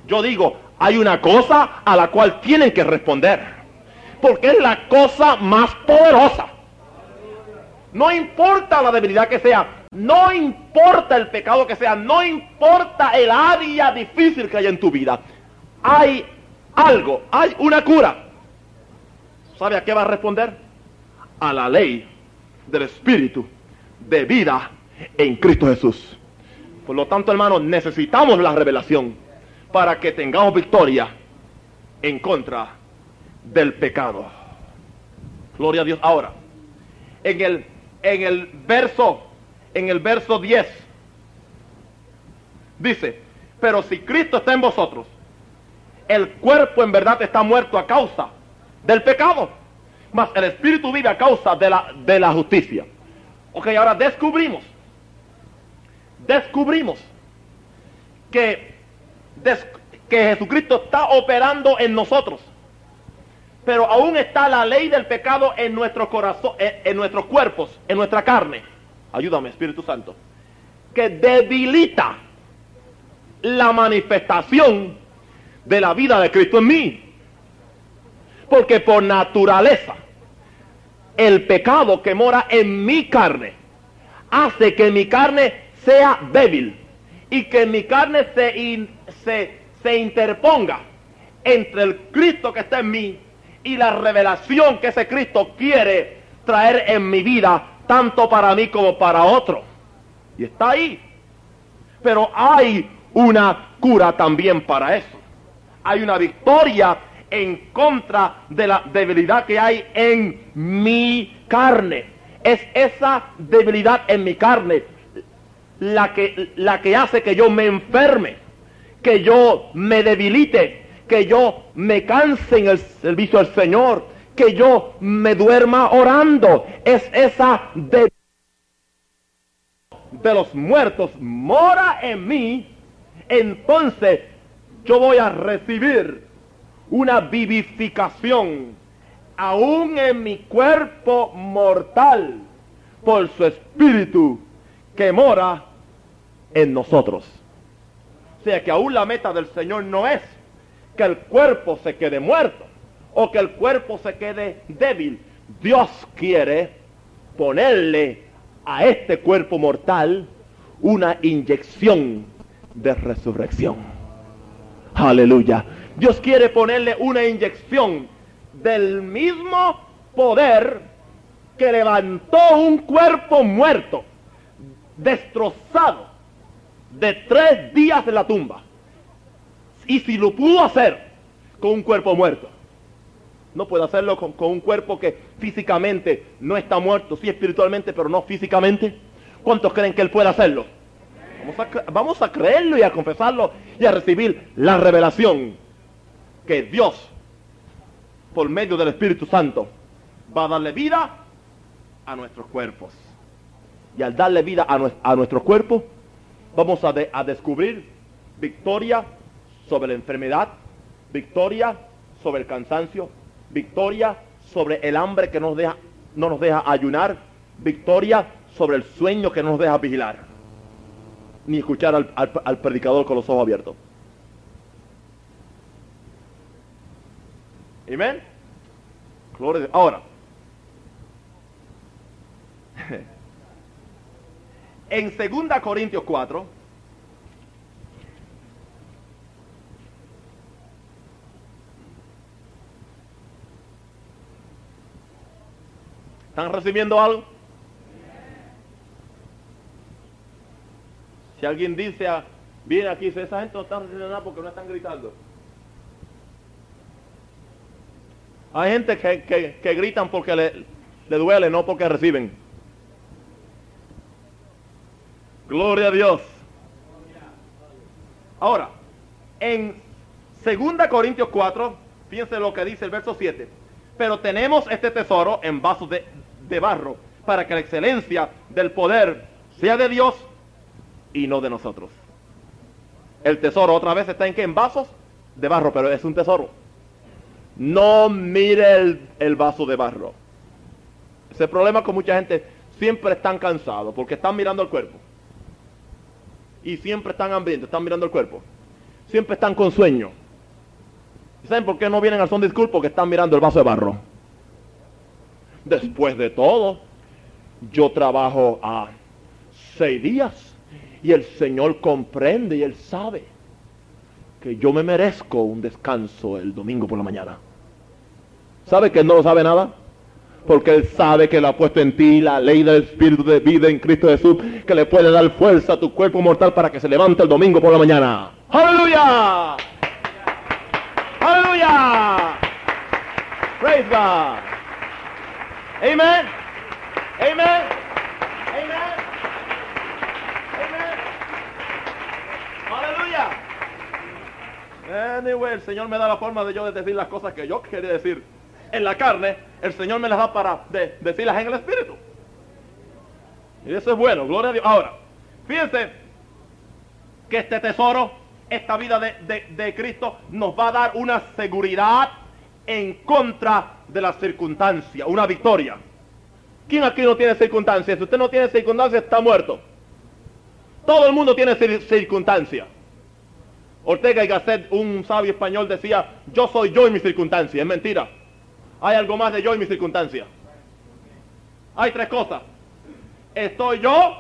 Yo digo, hay una cosa a la cual tienen que responder. Porque es la cosa más poderosa. No importa la debilidad que sea, no importa el pecado que sea, no importa el área difícil que haya en tu vida. Hay algo, hay una cura. ¿Sabe a qué va a responder? A la ley del Espíritu de vida en Cristo Jesús. Por lo tanto, hermanos, necesitamos la revelación para que tengamos victoria en contra del pecado. Gloria a Dios. Ahora, en el, en el verso, en el verso 10, dice, pero si Cristo está en vosotros, el cuerpo en verdad está muerto a causa del pecado, mas el espíritu vive a causa de la, de la justicia. Ok, ahora descubrimos descubrimos que, que Jesucristo está operando en nosotros. Pero aún está la ley del pecado en nuestro corazón, en, nuestros cuerpos, en nuestra carne. Ayúdame, Espíritu Santo. Que debilita la manifestación de la vida de Cristo en mí. Porque por naturaleza, el pecado que mora en mi carne hace que mi carne sea débil y que mi carne se, se, interponga entre el Cristo que está en mí y la revelación que ese Cristo quiere traer en mi vida, tanto para mí como para otro. Y está ahí. Pero hay una cura también para eso. Hay una victoria en contra de la debilidad que hay en mi carne. Es esa debilidad en mi carne la que, la que hace que yo me enferme, que yo me debilite, que yo me canse en el servicio al Señor, que yo me duerma orando. Es esa de, de los muertos mora en mí. Entonces yo voy a recibir una vivificación aún en mi cuerpo mortal por su espíritu que mora en nosotros. O sea que aún la meta del Señor no es que el cuerpo se quede muerto o que el cuerpo se quede débil. Dios quiere ponerle a este cuerpo mortal una inyección de resurrección. Aleluya. Dios quiere ponerle una inyección del mismo poder que levantó un cuerpo muerto, destrozado, de tres días en la tumba. Y si lo pudo hacer con un cuerpo muerto, no puede hacerlo con, un cuerpo que físicamente no está muerto, sí espiritualmente, pero no físicamente. ¿Cuántos creen que Él puede hacerlo? Vamos a, creerlo y a confesarlo y a recibir la revelación que Dios, por medio del Espíritu Santo, va a darle vida a nuestros cuerpos. Y al darle vida a, a nuestros cuerpos, vamos a descubrir victoria sobre la enfermedad, victoria sobre el cansancio, victoria sobre el hambre que nos deja, no nos deja ayunar, victoria sobre el sueño que no nos deja vigilar, ni escuchar al, predicador con los ojos abiertos. Amén. Gloria Ahora, en 2 Corintios 4, ¿Están recibiendo algo? Si alguien dice, ah, viene aquí, dice, esa gente no está recibiendo nada porque no están gritando. Hay gente que, gritan porque le, le duele, no porque reciben. Gloria a Dios. Ahora, en 2 Corintios 4, fíjense lo que dice el verso 7. Pero tenemos este tesoro en vasos de, de barro, para que la excelencia del poder sea de Dios y no de nosotros. El tesoro otra vez está en que en vasos de barro, pero es un tesoro. No mire el, vaso de barro. Ese problema con mucha gente siempre están cansados porque están mirando el cuerpo. Y siempre están hambrientos, están mirando el cuerpo. Siempre están con sueño. ¿Saben por qué no vienen al son disculpo? Porque están mirando el vaso de barro. Después de todo, yo trabajo a seis días y el Señor comprende y Él sabe que yo me merezco un descanso el domingo por la mañana. ¿Sabe que no lo sabe nada? Porque Él sabe que le ha puesto en ti la ley del Espíritu de vida en Cristo Jesús, que le puede dar fuerza a tu cuerpo mortal para que se levante el domingo por la mañana. ¡Aleluya! ¡Aleluya! Praise God. Amen. Amen. Amen. Amen. Aleluya. Anyway, el Señor me da la forma de yo decir las cosas que yo quería decir en la carne. El Señor me las da para decirlas en el Espíritu. Y eso es bueno, gloria a Dios. Ahora, fíjense que este tesoro, esta vida de, de Cristo, nos va a dar una seguridad en contra de las circunstancias, una victoria. ¿Quién aquí no tiene circunstancias? Si usted no tiene circunstancias, está muerto. Todo el mundo tiene circunstancias. Ortega y Gasset, un sabio español, decía, yo soy yo y mi circunstancia. Es mentira. Hay algo más de yo y mi circunstancia. Hay tres cosas. Estoy yo,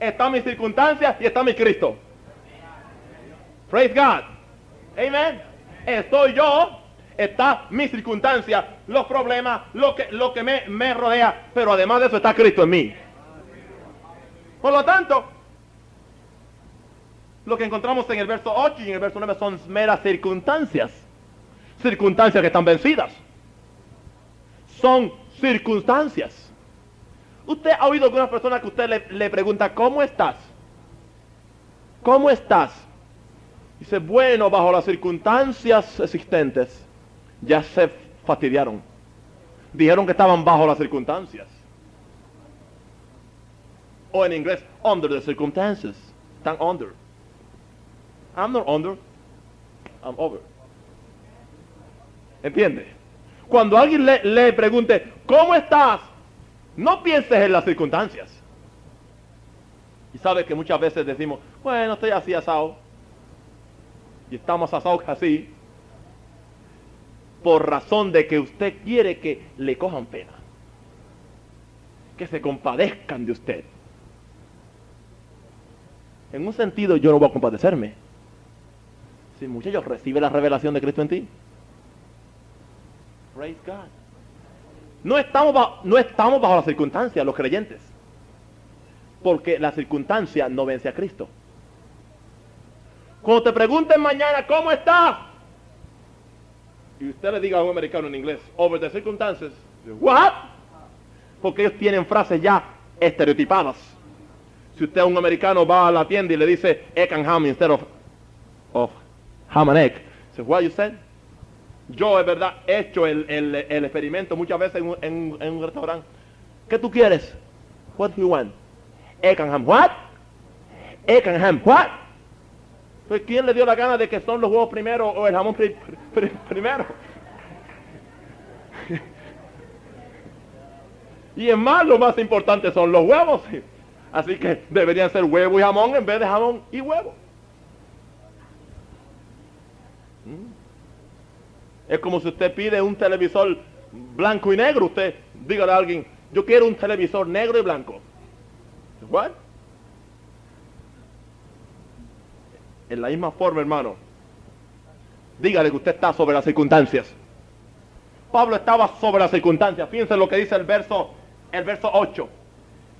está mi circunstancia y está mi Cristo. Praise God. Amen. Estoy yo, está mi circunstancia, los problemas, lo que, lo que me, me rodea, pero además de eso está Cristo en mí. Por lo tanto, lo que encontramos en el verso 8 y en el verso 9 son meras circunstancias. Circunstancias que están vencidas. Son circunstancias. Usted ha oído alguna persona que usted le, le pregunta, ¿cómo estás? ¿Cómo estás? Dice, bueno, bajo las circunstancias existentes, ya se fastidiaron. Dijeron que estaban bajo las circunstancias. O en inglés, under the circumstances. Están under. I'm not under. I'm over. ¿Entiende? Cuando alguien le, le pregunte, ¿cómo estás? No pienses en las circunstancias. Y sabes que muchas veces decimos, bueno, estoy así asado. Y estamos asados así. Por razón de que usted quiere que le cojan pena. Que se compadezcan de usted. En un sentido yo no voy a compadecerme. Si muchachos, recibe la revelación de Cristo en ti. Praise God. No estamos, bajo, no estamos bajo los creyentes. Porque la circunstancia no vence a Cristo. Cuando te pregunten mañana, ¿cómo estás? Y usted le diga a un americano en inglés, over the circumstances, what? Porque ellos tienen frases ya estereotipadas. Si usted un americano va a la tienda y le dice egg and ham instead of, of ham and egg, dice, what you said? Yo, es verdad, he hecho el, el, el experimento muchas veces en un, en un restaurante. ¿Qué tú quieres? What do you want? Egg and ham. What? Egg and ham. What? Pues ¿quién le dio la gana de que son los huevos primero o el jamón pri, pri, primero? y es más, lo más importante son los huevos. Así que deberían ser huevo y jamón en vez de jamón y huevo. Es como si usted pide un televisor blanco y negro. Usted dígale a alguien, yo quiero un televisor negro y blanco. ¿What? En la misma forma, hermano. Dígale que usted está sobre las circunstancias. Pablo estaba sobre las circunstancias. Fíjense lo que dice el verso, el verso 8.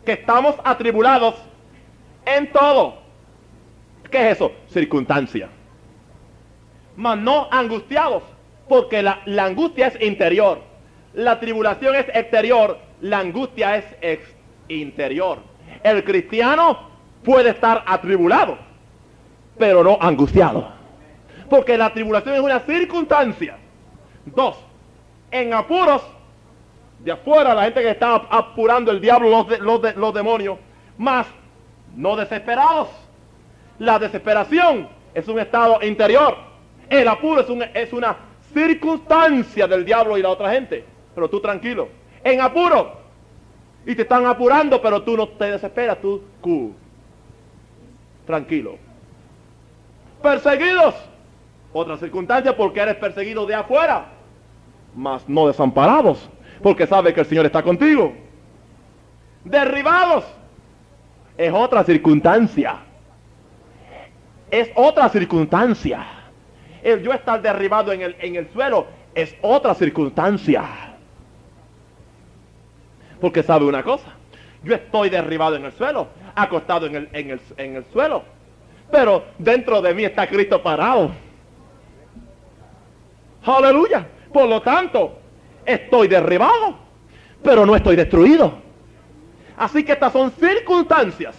Que estamos atribulados en todo. ¿Qué es eso? Circunstancia. Mas no angustiados porque la, angustia es interior. La tribulación es exterior. La angustia es interior. El cristiano puede estar atribulado, pero no angustiado. Porque la tribulación es una circunstancia. Dos, en apuros, de afuera la gente que está apurando el diablo, los, los, los demonios, más no desesperados. La desesperación es un estado interior. El apuro es, un, es una circunstancia del diablo y la otra gente. Pero tú tranquilo. En apuro. Y te están apurando, pero tú no te desesperas. Tú, cool. Tranquilo. Perseguidos. Otra circunstancia porque eres perseguido de afuera. Mas no desamparados. Porque sabes que el Señor está contigo. Derribados. Es otra circunstancia. Es otra circunstancia el yo estar derribado en el, en el suelo es otra circunstancia. Porque sabe una cosa, yo estoy derribado en el suelo, acostado en el, en el, en el suelo, pero dentro de mí está Cristo parado. Aleluya. Por lo tanto, estoy derribado, pero no estoy destruido. Así que estas son circunstancias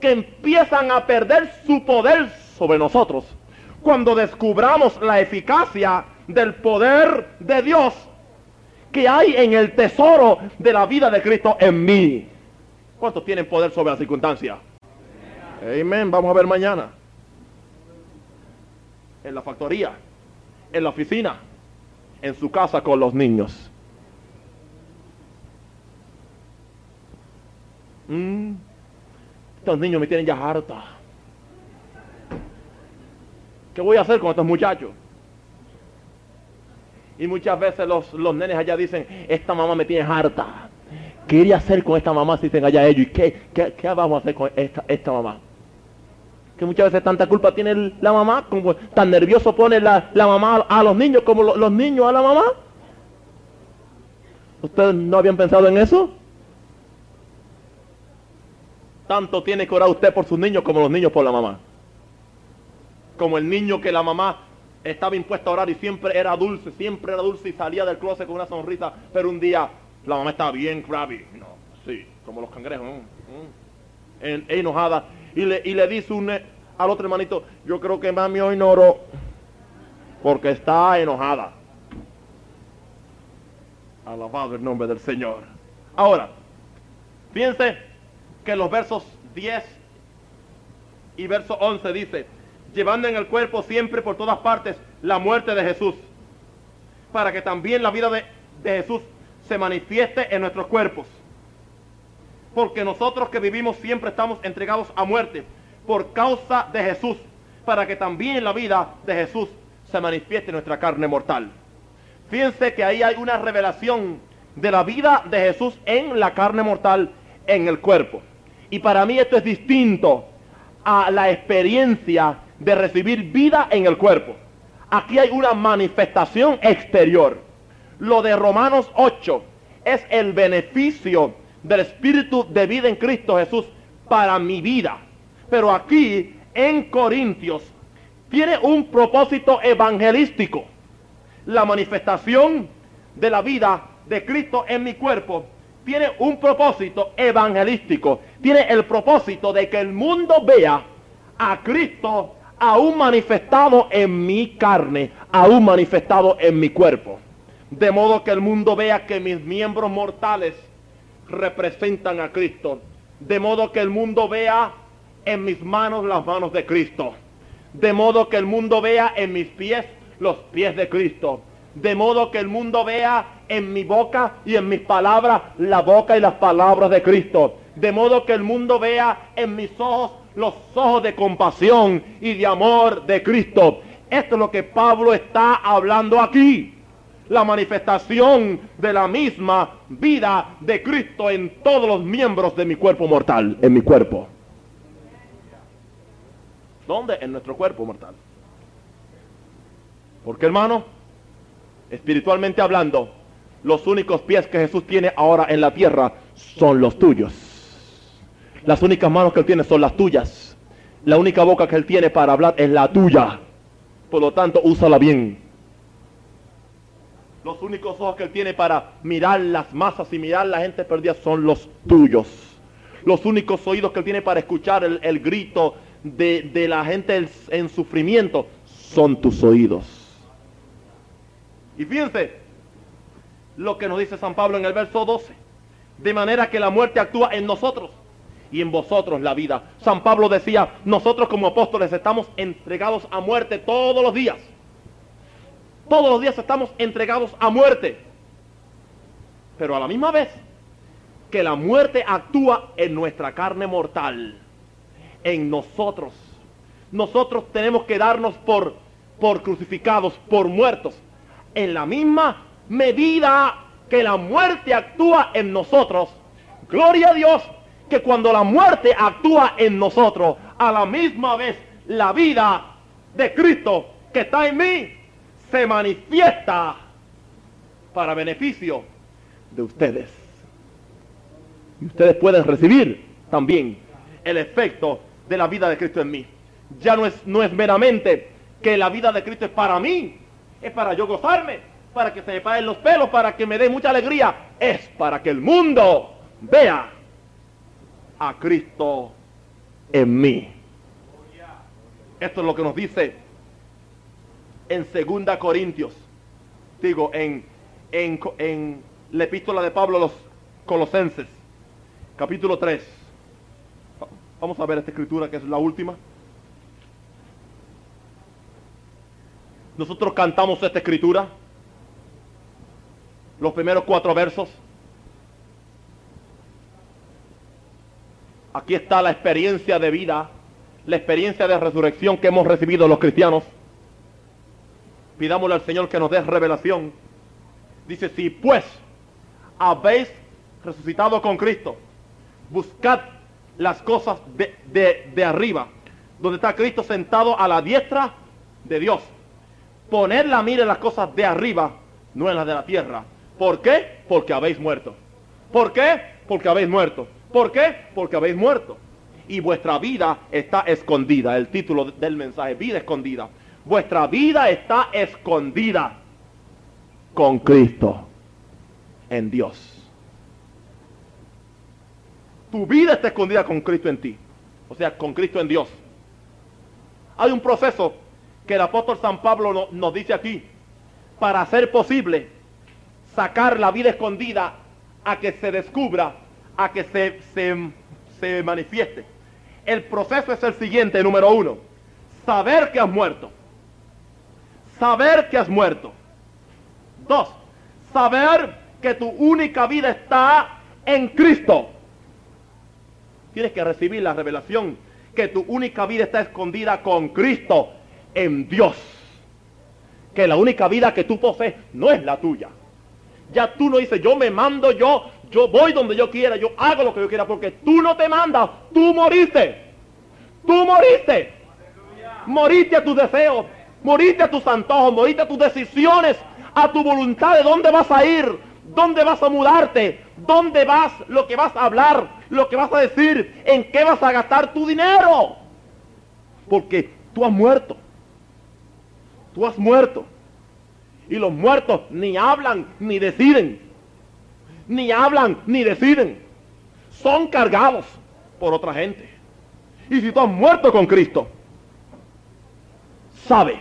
que empiezan a perder su poder sobre nosotros cuando descubramos la eficacia del poder de Dios que hay en el tesoro de la vida de Cristo en mí. ¿Cuántos tienen poder sobre la circunstancia? Amén. Vamos a ver mañana. En la factoría, en la oficina, en su casa con los niños. Mm. Estos niños me tienen ya harta. ¿Qué voy a hacer con estos muchachos? Y muchas veces los, los nenes allá dicen, esta mamá me tiene harta. ¿Qué iría a hacer con esta mamá? Si dicen allá ellos. ¿Y qué, qué, qué, vamos a hacer con esta, esta mamá? Que muchas veces tanta culpa tiene la mamá, como tan nervioso pone la, la mamá a los niños como lo, los niños a la mamá. ¿Ustedes no habían pensado en eso? Tanto tiene que orar usted por sus niños como los niños por la mamá. Como el niño que la mamá estaba impuesta a orar y siempre era dulce, siempre era dulce y salía del closet con una sonrisa, pero un día la mamá estaba bien crabby, no, sí, como los cangrejos, mm, mm, enojada, y le, y le dice un, al otro hermanito, yo creo que mami hoy no porque está enojada. Alabado el nombre del Señor. Ahora, fíjense que los versos 10 y verso 11 dice, llevando en el cuerpo siempre por todas partes la muerte de Jesús, para que también la vida de, de Jesús se manifieste en nuestros cuerpos. Porque nosotros que vivimos siempre estamos entregados a muerte por causa de Jesús, para que también la vida de Jesús se manifieste en nuestra carne mortal. Fíjense que ahí hay una revelación de la vida de Jesús en la carne mortal, en el cuerpo. Y para mí esto es distinto a la experiencia de recibir vida en el cuerpo. Aquí hay una manifestación exterior. Lo de Romanos 8 es el beneficio del Espíritu de vida en Cristo Jesús para mi vida. Pero aquí en Corintios tiene un propósito evangelístico. La manifestación de la vida de Cristo en mi cuerpo tiene un propósito evangelístico. Tiene el propósito de que el mundo vea a Cristo aún manifestado en mi carne, aún manifestado en mi cuerpo. De modo que el mundo vea que mis miembros mortales representan a Cristo. De modo que el mundo vea en mis manos las manos de Cristo. De modo que el mundo vea en mis pies los pies de Cristo. De modo que el mundo vea en mi boca y en mis palabras la boca y las palabras de Cristo. De modo que el mundo vea en mis ojos los ojos de compasión y de amor de Cristo. Esto es lo que Pablo está hablando aquí. La manifestación de la misma vida de Cristo en todos los miembros de mi cuerpo mortal, en mi cuerpo. ¿Dónde? En nuestro cuerpo mortal. Porque hermano, espiritualmente hablando, los únicos pies que Jesús tiene ahora en la tierra son los tuyos. Las únicas manos que Él tiene son las tuyas. La única boca que Él tiene para hablar es la tuya. Por lo tanto, úsala bien. Los únicos ojos que Él tiene para mirar las masas y mirar la gente perdida son los tuyos. Los únicos oídos que Él tiene para escuchar el, grito de, de la gente en sufrimiento son tus oídos. Y fíjense lo que nos dice San Pablo en el verso 12. De manera que la muerte actúa en nosotros y en vosotros la vida. San Pablo decía, nosotros como apóstoles estamos entregados a muerte todos los días. Todos los días estamos entregados a muerte. Pero a la misma vez que la muerte actúa en nuestra carne mortal, en nosotros. Nosotros tenemos que darnos por, por crucificados, por muertos. En la misma medida que la muerte actúa en nosotros, gloria a Dios, que cuando la muerte actúa en nosotros, a la misma vez la vida de Cristo que está en mí se manifiesta para beneficio de ustedes. Y ustedes pueden recibir también el efecto de la vida de Cristo en mí. Ya no es, no es meramente que la vida de Cristo es para mí, es para yo gozarme, para que se me paguen los pelos, para que me dé mucha alegría, es para que el mundo vea a Cristo en mí. Esto es lo que nos dice en Segunda Corintios, digo, en, en, en la epístola de Pablo a los Colosenses, capítulo 3. Vamos a ver esta escritura que es la última. Nosotros cantamos esta escritura, los primeros cuatro versos. Aquí está la experiencia de vida, la experiencia de resurrección que hemos recibido los cristianos. Pidámosle al Señor que nos dé revelación. Dice, si pues habéis resucitado con Cristo, buscad las cosas de, de, arriba, donde está Cristo sentado a la diestra de Dios. Poned la mira en las cosas de arriba, no en las de la tierra. ¿Por qué? Porque habéis muerto. ¿Por qué? Porque habéis muerto. ¿Por qué? Porque habéis muerto. Y vuestra vida está escondida. El título del mensaje, vida escondida. Vuestra vida está escondida con Cristo en Dios. Tu vida está escondida con Cristo en ti. O sea, con Cristo en Dios. Hay un proceso que el apóstol San Pablo no- nos dice aquí para hacer posible sacar la vida escondida a que se descubra, a que se, se, se manifieste. El proceso es el siguiente, número uno. Saber que has muerto. Saber que has muerto. Dos, saber que tu única vida está en Cristo. Tienes que recibir la revelación que tu única vida está escondida con Cristo en Dios. Que la única vida que tú posees no es la tuya. Ya tú no dices, yo me mando, yo, yo voy donde yo quiera, yo hago lo que yo quiera, porque tú no te mandas, tú moriste. Tú moriste. Moriste a tus deseos, moriste a tus antojos, moriste a tus decisiones, a tu voluntad de dónde vas a ir, dónde vas a mudarte, dónde vas, lo que vas a hablar, lo que vas a decir, en qué vas a gastar tu dinero. Porque tú has muerto. Tú has muerto. Y los muertos ni hablan ni deciden. Ni hablan ni deciden. Son cargados por otra gente. Y si tú has muerto con Cristo, sabe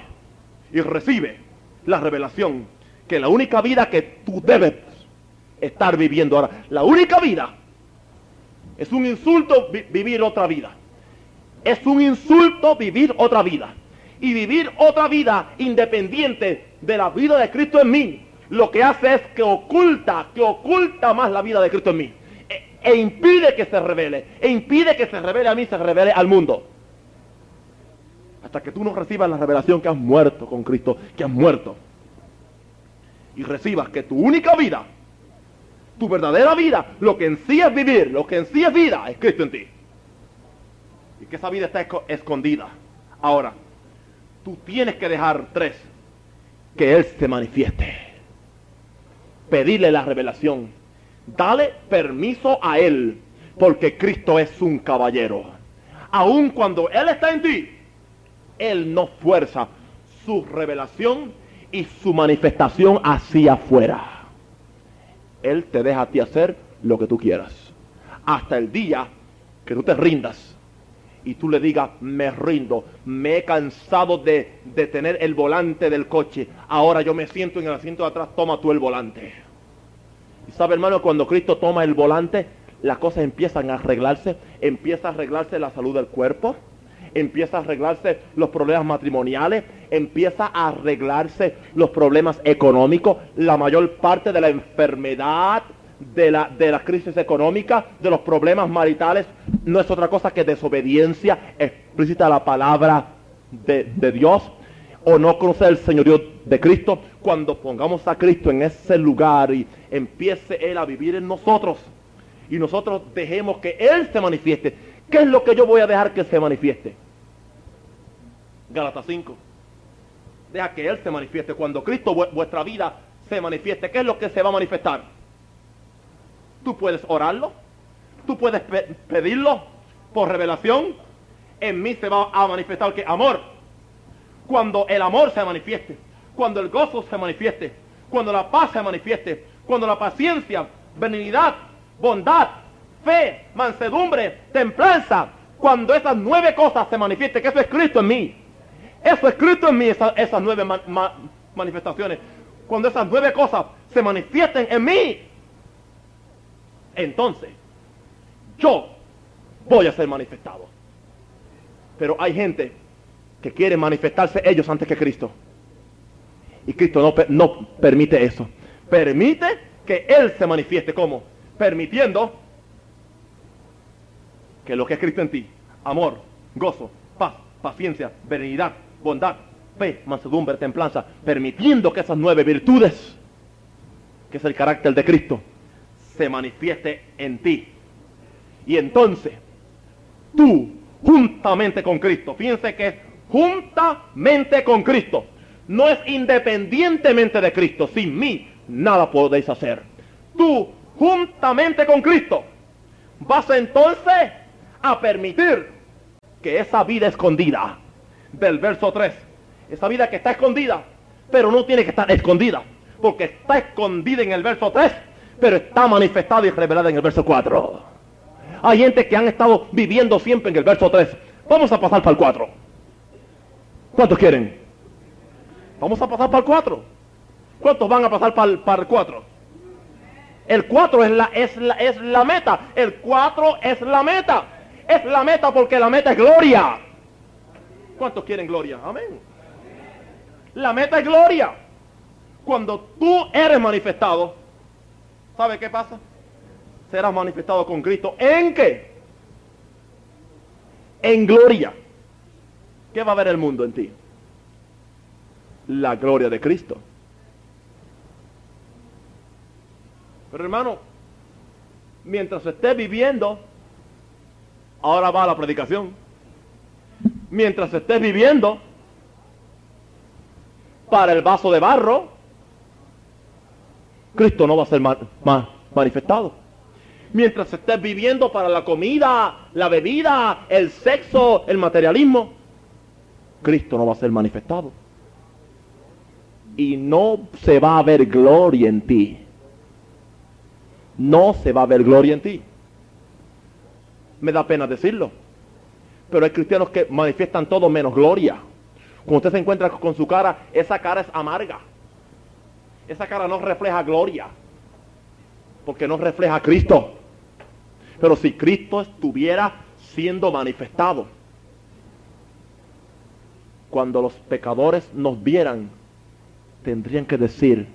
y recibe la revelación que la única vida que tú debes estar viviendo ahora, la única vida, es un insulto vi- vivir otra vida. Es un insulto vivir otra vida. Y vivir otra vida independiente de la vida de Cristo en mí, lo que hace es que oculta, que oculta más la vida de Cristo en mí. E, e impide que se revele. E impide que se revele a mí, se revele al mundo. Hasta que tú no recibas la revelación que has muerto con Cristo, que has muerto. Y recibas que tu única vida, tu verdadera vida, lo que en sí es vivir, lo que en sí es vida, es Cristo en ti. Y que esa vida está esco- escondida. Ahora, tú tienes que dejar tres, que Él se manifieste. Pedirle la revelación. Dale permiso a Él, porque Cristo es un caballero. Aun cuando Él está en ti, Él no fuerza su revelación y su manifestación hacia afuera. Él te deja a ti hacer lo que tú quieras. Hasta el día que tú te rindas y tú le digas, me rindo, me he cansado de, tener el volante del coche, ahora yo me siento en el asiento de atrás, toma tú el volante. Y sabe hermano, cuando Cristo toma el volante, las cosas empiezan a arreglarse, empieza a arreglarse la salud del cuerpo, empieza a arreglarse los problemas matrimoniales, empieza a arreglarse los problemas económicos, la mayor parte de la enfermedad, de la, de crisis económica, de los problemas maritales, no es otra cosa que desobediencia explícita a la palabra de, de Dios o no conocer el señorío de Cristo. Cuando pongamos a Cristo en ese lugar y empiece Él a vivir en nosotros y nosotros dejemos que Él se manifieste, ¿qué es lo que yo voy a dejar que se manifieste? Gálatas 5. Deja que Él se manifieste. Cuando Cristo vu- vuestra vida se manifieste, ¿qué es lo que se va a manifestar? Tú puedes orarlo, tú puedes pe- pedirlo por revelación. En mí se va a manifestar que amor. Cuando el amor se manifieste, cuando el gozo se manifieste, cuando la paz se manifieste, cuando la paciencia, benignidad, bondad, fe, mansedumbre, templanza, cuando esas nueve cosas se manifiesten, que eso es Cristo en mí. Eso es Cristo en mí, esa- esas nueve ma- ma- manifestaciones. Cuando esas nueve cosas se manifiesten en mí, entonces yo voy a ser manifestado. Pero hay gente que quiere manifestarse ellos antes que Cristo. Y Cristo no, no permite eso. Permite que Él se manifieste como permitiendo que lo que es Cristo en ti, amor, gozo, paz, paciencia, benignidad, bondad, fe, mansedumbre, templanza, permitiendo que esas nueve virtudes, que es el carácter de Cristo, se manifieste en ti. Y entonces, tú, juntamente con Cristo, fíjense que es juntamente con Cristo, no es independientemente de Cristo, sin mí nada podéis hacer. Tú, juntamente con Cristo, vas entonces a permitir que esa vida escondida del verso 3, esa vida que está escondida, pero no tiene que estar escondida, porque está escondida en el verso 3, pero está manifestada y revelada en el verso 4. Hay gente que han estado viviendo siempre en el verso 3. Vamos a pasar para el 4. ¿Cuántos quieren? Vamos a pasar para el 4. ¿Cuántos van a pasar para el, para el 4? El 4 es la, es, la, es la meta. El 4 es la meta. Es la meta porque la meta es gloria. ¿Cuántos quieren gloria? Amén. La meta es gloria. Cuando tú eres manifestado, ¿sabe qué pasa? Serás manifestado con Cristo. ¿En qué? En gloria. ¿Qué va a ver el mundo en ti? La gloria de Cristo. Pero hermano, mientras esté viviendo, ahora va la predicación. Mientras estés viviendo para el vaso de barro, Cristo no va a ser más manifestado. Mientras estés viviendo para la comida, la bebida, el sexo, el materialismo, Cristo no va a ser manifestado. Y no se va a ver gloria en ti. No se va a ver gloria en ti. Me da pena decirlo. Pero hay cristianos que manifiestan todo menos gloria. Cuando usted se encuentra con su cara, esa cara es amarga. Esa cara no refleja gloria. Porque no refleja Cristo. Pero si Cristo estuviera siendo manifestado, cuando los pecadores nos vieran, tendrían que decir,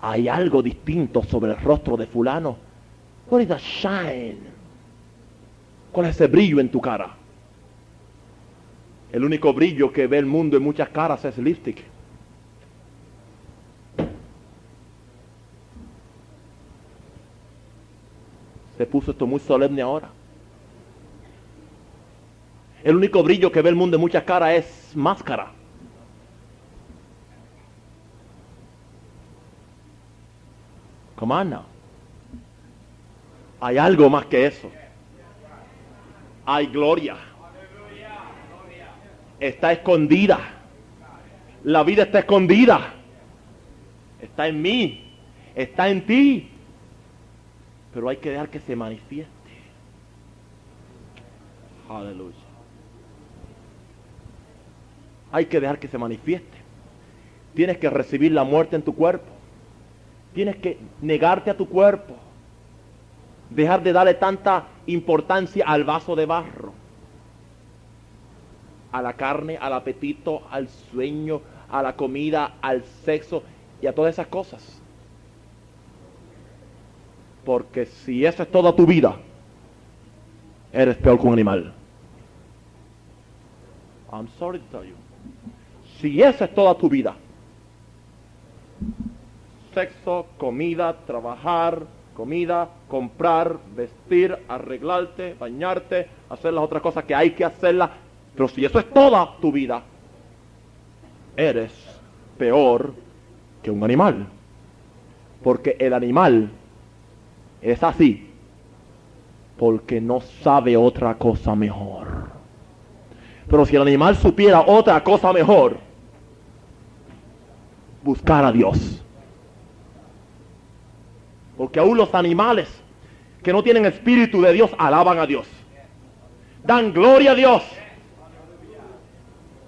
hay algo distinto sobre el rostro de fulano. What is the shine? ¿Cuál es ese brillo en tu cara? El único brillo que ve el mundo en muchas caras es lipstick. Se puso esto muy solemne ahora. El único brillo que ve el mundo en muchas caras es máscara. Come on now. Hay algo más que eso. Hay gloria. Está escondida. La vida está escondida. Está en mí. Está en ti. Pero hay que dejar que se manifieste. Aleluya. Hay que dejar que se manifieste. Tienes que recibir la muerte en tu cuerpo. Tienes que negarte a tu cuerpo. Dejar de darle tanta importancia al vaso de barro. A la carne, al apetito, al sueño, a la comida, al sexo y a todas esas cosas. Porque si esa es toda tu vida, eres peor que un animal. I'm sorry to tell you. Si esa es toda tu vida, sexo, comida, trabajar, comida, comprar, vestir, arreglarte, bañarte, hacer las otras cosas que hay que hacerlas. Pero si eso es toda tu vida, eres peor que un animal. Porque el animal es así porque no sabe otra cosa mejor. Pero si el animal supiera otra cosa mejor, buscar a Dios. Porque aún los animales que no tienen espíritu de Dios alaban a Dios. Dan gloria a Dios.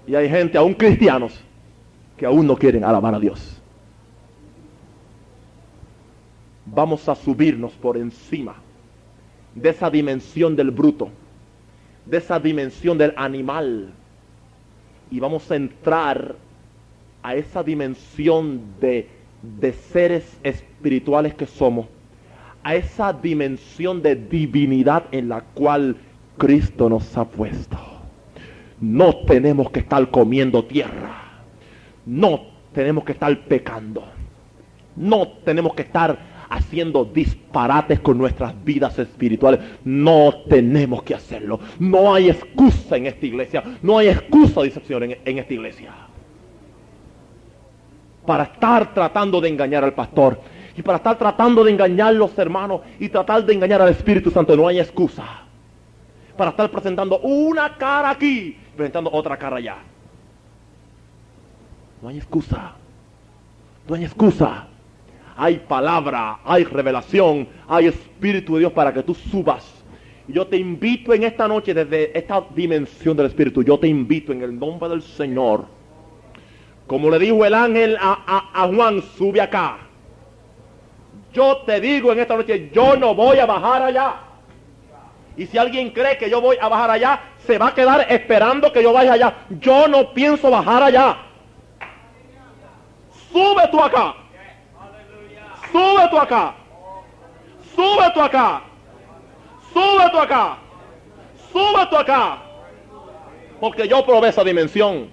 Y hay gente, aún cristianos, que aún no quieren alabar a Dios. Vamos a subirnos por encima de esa dimensión del bruto, de esa dimensión del animal. Y vamos a entrar a esa dimensión de de seres espirituales que somos, a esa dimensión de divinidad en la cual Cristo nos ha puesto. No tenemos que estar comiendo tierra. No tenemos que estar pecando. No tenemos que estar haciendo disparates con nuestras vidas espirituales. No tenemos que hacerlo. No hay excusa en esta iglesia. No hay excusa de decepción en, en esta iglesia para estar tratando de engañar al pastor y para estar tratando de engañar a los hermanos y tratar de engañar al Espíritu Santo. No hay excusa. Para estar presentando una cara aquí, presentando otra cara allá. No hay excusa. No hay excusa. Hay palabra, hay revelación, hay Espíritu de Dios para que tú subas. Yo te invito en esta noche desde esta dimensión del Espíritu. Yo te invito en el nombre del Señor Como le dijo el ángel a Juan, sube acá. Yo te digo en esta noche, yo no voy a bajar allá. Y si alguien cree que yo voy a bajar allá, se va a quedar esperando que yo vaya allá. Yo no pienso bajar allá. Sube tú acá. Sube tú acá. Sube tú acá. Sube tú acá. Sube tú acá. Porque yo probé esa dimensión.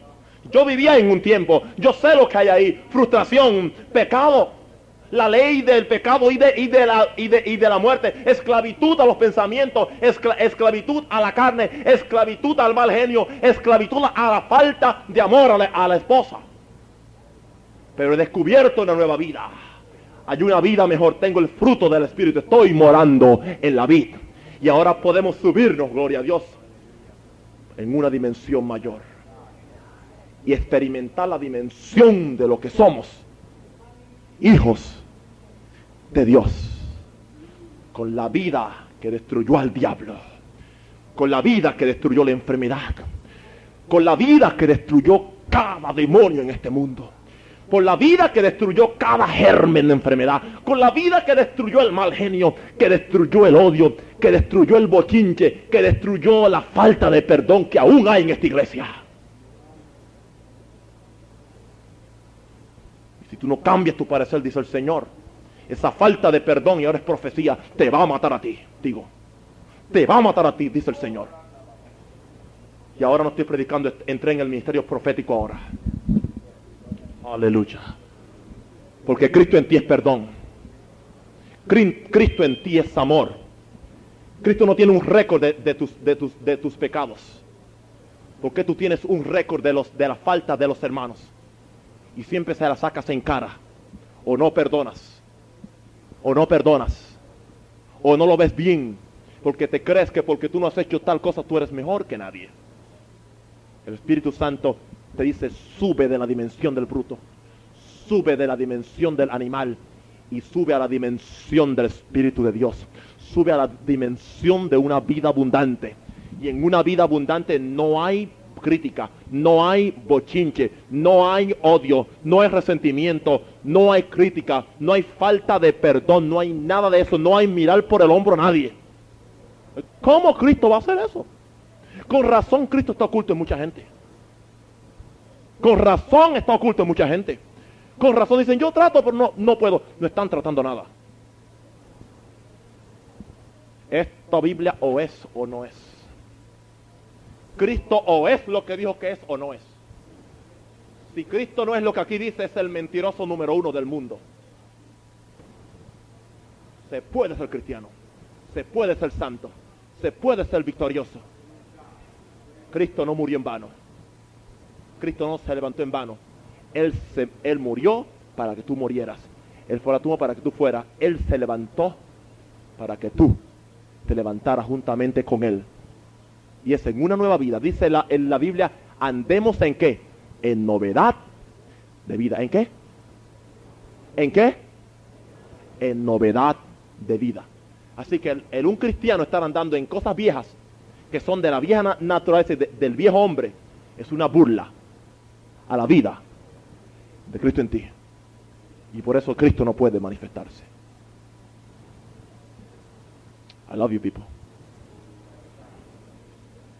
Yo vivía en un tiempo. Yo sé lo que hay ahí. Frustración, pecado la ley del pecado y de, y de, la, y de, y de la muerte, esclavitud a los pensamientos, esclavitud a la carne, esclavitud al mal genio, esclavitud a la falta de amor a la, a la esposa. Pero he descubierto una nueva vida. Hay una vida mejor, tengo el fruto del Espíritu, estoy morando en la vida. Y ahora podemos subirnos, gloria a Dios, en una dimensión mayor. Y experimentar la dimensión de lo que somos. Hijos de Dios, con la vida que destruyó al diablo, con la vida que destruyó la enfermedad, con la vida que destruyó cada demonio en este mundo, por la vida que destruyó cada germen de enfermedad, con la vida que destruyó el mal genio, que destruyó el odio, que destruyó el bochinche, que destruyó la falta de perdón que aún hay en esta iglesia. Y si tú no cambias tu parecer, dice el Señor, esa falta de perdón y ahora es profecía, te va a matar a ti, digo. Te va a matar a ti, dice el Señor. Y ahora no estoy predicando, entré en el ministerio profético ahora. Aleluya. Porque Cristo en ti es perdón. Cristo en ti es amor. Cristo no tiene un récord de, tus, pecados. Porque tú tienes un récord de, los, de la falta de los hermanos. Y siempre se la sacas en cara. O no perdonas o no perdonas, o no lo ves bien, porque te crees que porque tú no has hecho tal cosa tú eres mejor que nadie. El Espíritu Santo te dice, sube de la dimensión del bruto, sube de la dimensión del animal y sube a la dimensión del Espíritu de Dios, sube a la dimensión de una vida abundante. Y en una vida abundante no hay crítica, no hay bochinche, no hay odio, no hay resentimiento, no hay crítica, no hay falta de perdón, no hay nada de eso, no hay mirar por el hombro a nadie. ¿Cómo Cristo va a hacer eso? Con razón Cristo está oculto en mucha gente. Con razón está oculto en mucha gente. Con razón dicen, yo trato, pero no, no puedo. No están tratando nada. Esta Biblia o es o no es. Cristo o es lo que dijo que es o no es. Si Cristo no es lo que aquí dice, es el mentiroso número uno del mundo. Se puede ser cristiano, se puede ser santo, se puede ser victorioso. Cristo no murió en vano. Cristo no se levantó en vano. Él, se, él murió para que tú murieras. Él fue a la tumba para que tú fueras. Él se levantó para que tú te levantaras juntamente con Él y es en una nueva vida. Dice la, en la Biblia, andemos en qué? En novedad de vida. ¿En qué? ¿En qué? En novedad de vida. Así que el, un cristiano estar andando en cosas viejas, que son de la vieja naturaleza, del viejo hombre, es una burla a la vida de Cristo en ti. Y por eso Cristo no puede manifestarse. I love you people.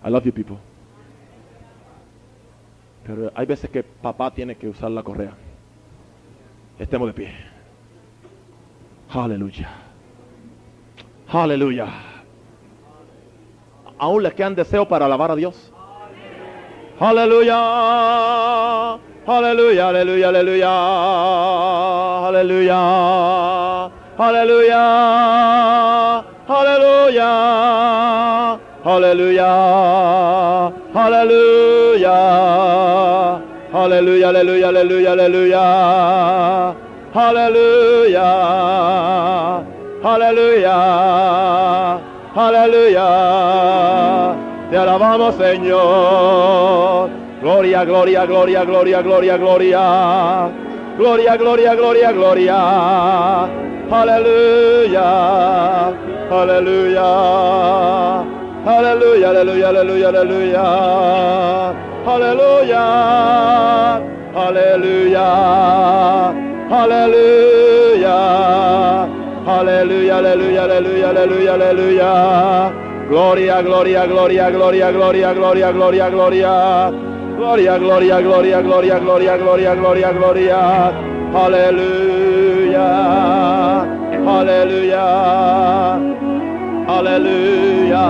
I love you people. Pero hay veces que papá tiene que usar la correa. Estemos de pie. Aleluya. Aleluya. Aún les quedan deseos para alabar a Dios. Aleluya. Aleluya, aleluya, aleluya. Aleluya. Aleluya. Aleluya. Aleluya, aleluya, aleluya, aleluya, aleluya, aleluya, aleluya, aleluya, aleluya. Te alabamos, Señor. Gloria, gloria, gloria, gloria, gloria, gloria. Gloria, gloria, gloria, gloria. Aleluya, aleluya. Aleluya, aleluya, aleluya, aleluya. halleluja, halleluja, halleluja, halleluja, halleluja, halleluja, halleluja, halleluja. Gloria, gloria, gloria, gloria, gloria, gloria, gloria, gloria. Gloria, gloria, gloria, gloria, gloria, gloria, gloria, gloria. Halleluja, halleluja, halleluja.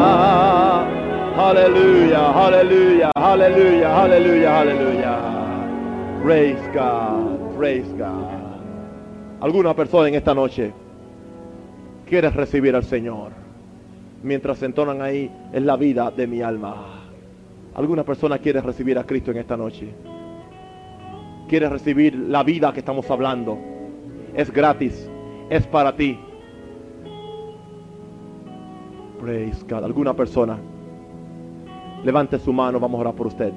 Halleluja, halleluja, aleluya, aleluya, aleluya. Praise God, praise God. ¿Alguna persona en esta noche quiere recibir al Señor? Mientras entonan ahí, es la vida de mi alma. ¿Alguna persona quiere recibir a Cristo en esta noche? ¿Quiere recibir la vida que estamos hablando? Es gratis, es para ti. Praise God. ¿Alguna persona? Levante su mano, vamos a orar por usted.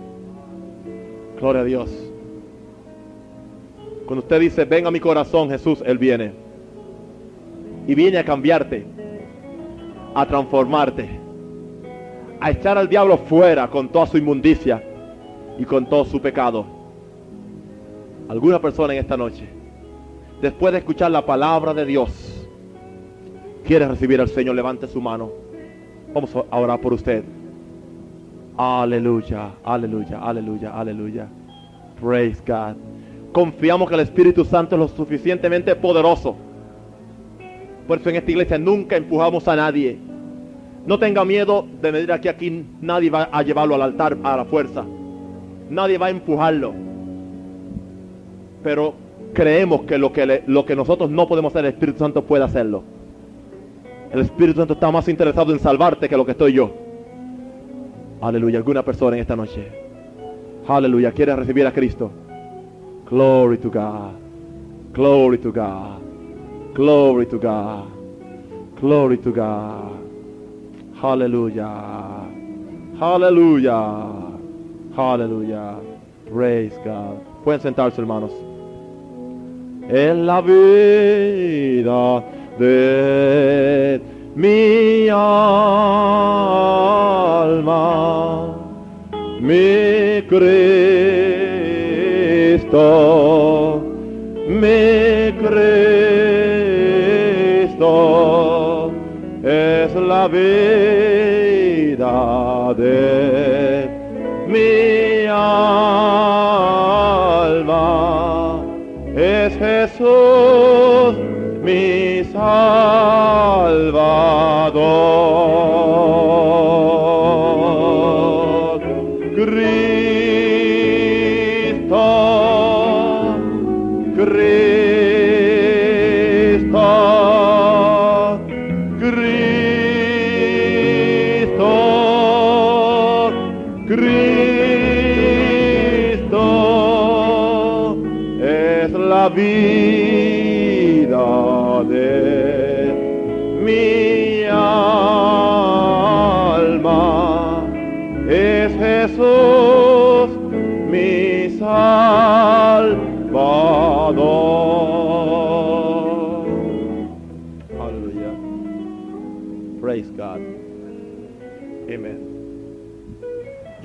Gloria a Dios. Cuando usted dice, ven a mi corazón, Jesús, Él viene. Y viene a cambiarte, a transformarte, a echar al diablo fuera con toda su inmundicia y con todo su pecado. Alguna persona en esta noche, después de escuchar la palabra de Dios, quiere recibir al Señor, levante su mano. Vamos a orar por usted. Aleluya, aleluya, aleluya, aleluya. Praise God. Confiamos que el Espíritu Santo es lo suficientemente poderoso. Por eso en esta iglesia nunca empujamos a nadie. No tenga miedo de venir aquí, aquí nadie va a llevarlo al altar a la fuerza. Nadie va a empujarlo. Pero creemos que lo que, lo que nosotros no podemos hacer, el Espíritu Santo puede hacerlo. El Espíritu Santo está más interesado en salvarte que lo que estoy yo. Aleluya. Alguna persona en esta noche. Aleluya. Quiere recibir a Cristo. Glory to God. Glory to God. Glory to God. Glory to God. Aleluya. Aleluya. Aleluya. Praise God. Pueden sentarse, hermanos. En la vida de mi alma, mi Cristo, mi Cristo es la vida de mi alma, es Jesús mi Salvador. Cristo, Cristo, Cristo, Cristo es la vida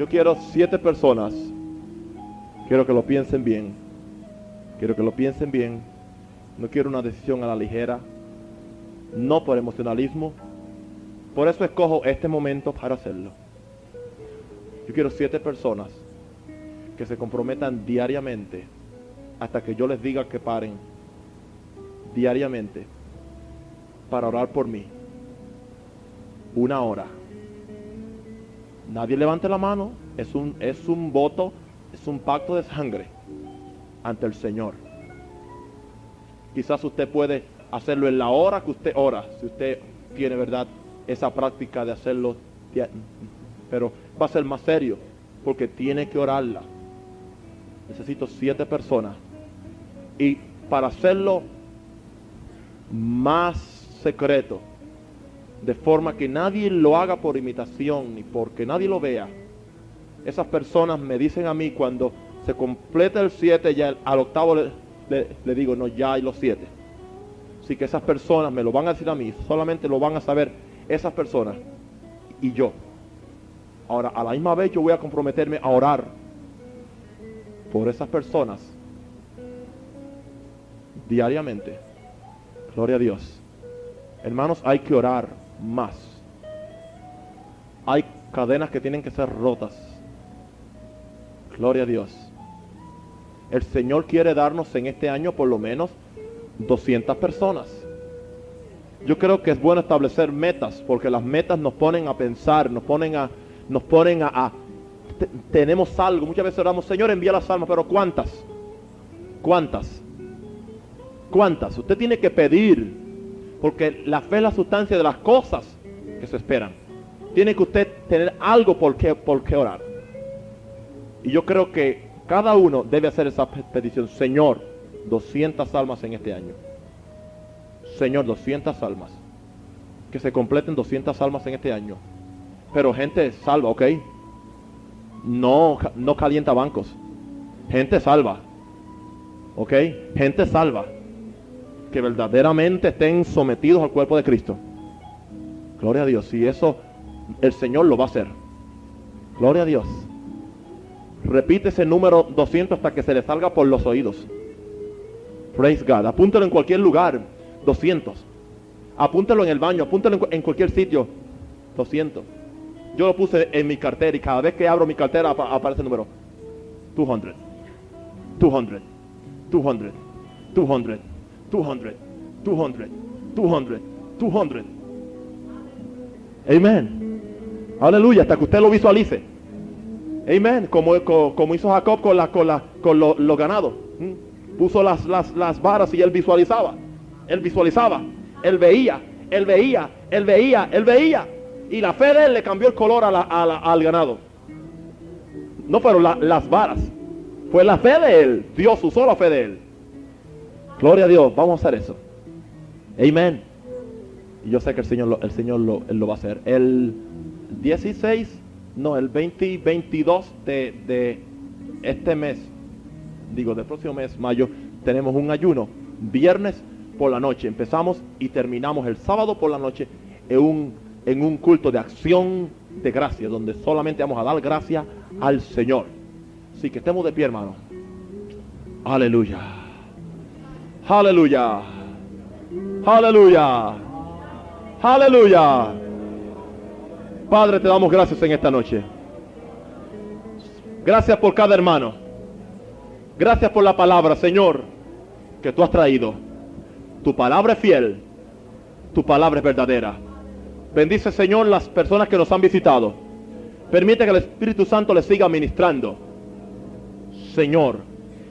quiero siete personas. Quiero que lo piensen bien. Quiero que lo piensen bien. No quiero una decisión a la ligera. No por emocionalismo. Por eso escojo este momento para hacerlo. Yo quiero siete personas que se comprometan diariamente hasta que yo les diga que paren diariamente para orar por mí. Una hora. Nadie levante la mano. Es un, es un voto, es un pacto de sangre ante el Señor. Quizás usted puede hacerlo en la hora que usted ora, si usted tiene verdad esa práctica de hacerlo, pero va a ser más serio porque tiene que orarla. Necesito siete personas y para hacerlo más secreto, de forma que nadie lo haga por imitación ni porque nadie lo vea. Esas personas me dicen a mí cuando se completa el 7, ya al octavo le, le- le digo, no, ya hay los siete. Así que esas personas me lo van a decir a mí, solamente lo van a saber esas personas y yo. Ahora, a la misma vez yo voy a comprometerme a orar por esas personas diariamente. Gloria a Dios. Hermanos, hay que orar más. Hay cadenas que tienen que ser rotas. Gloria a Dios. El Señor quiere darnos en este año por lo menos 200 personas. Yo creo que es bueno establecer metas porque las metas nos ponen a pensar, nos ponen a, nos ponen a, tenemos algo. Muchas veces oramos, Señor, envía las almas, pero ¿cuántas? ¿Cuántas? ¿Cuántas? Usted tiene que pedir, porque la fe es la sustancia de las cosas que se esperan. Tiene que usted tener algo por qué, por qué orar. Y yo creo que cada uno debe hacer esa petición. Señor, 200 almas en este año. Señor, 200 almas. Que se completen 200 almas en este año. Pero gente salva, ¿ok? No, no calienta bancos. Gente salva. ¿Ok? Gente salva. Que verdaderamente estén sometidos al cuerpo de Cristo. Gloria a Dios. Y eso el Señor lo va a hacer. Gloria a Dios. Repite ese número 200 hasta que se le salga por los oídos. Praise God. Apúntalo en cualquier lugar. 200. Apúntalo en el baño. Apúntalo en, cualquier sitio. 200. Yo lo puse en mi cartera y cada vez que abro mi cartera aparece el número. 200. 200. 200. 200. 200. 200. 200. 200. Amén. Aleluya. Hasta que usted lo visualice. Amén. Como, como, hizo Jacob con, la, con, la, con los ganados. Puso las, las, las varas y él visualizaba. Él visualizaba. Él veía. Él veía. Él veía. Él veía. Y la fe de él le cambió el color al ganado. No fueron las varas. Fue la fe de él. Dios usó la fe de él. Gloria a Dios. Vamos a hacer eso. Amén. Y yo sé que el Señor, el Señor lo, lo va a hacer. El 16 no, el 20 y 22 de, este mes, digo, del próximo mes, mayo, tenemos un ayuno. Viernes por la noche empezamos y terminamos el sábado por la noche en un, culto de acción de gracia, donde solamente vamos a dar gracias al Señor. Así que estemos de pie, hermano. Aleluya. Aleluya. Aleluya. Aleluya. Padre, te damos gracias en esta noche. Gracias por cada hermano. Gracias por la palabra, Señor, que tú has traído. Tu palabra es fiel. Tu palabra es verdadera. Bendice, Señor, las personas que nos han visitado. Permite que el Espíritu Santo les siga ministrando. Señor,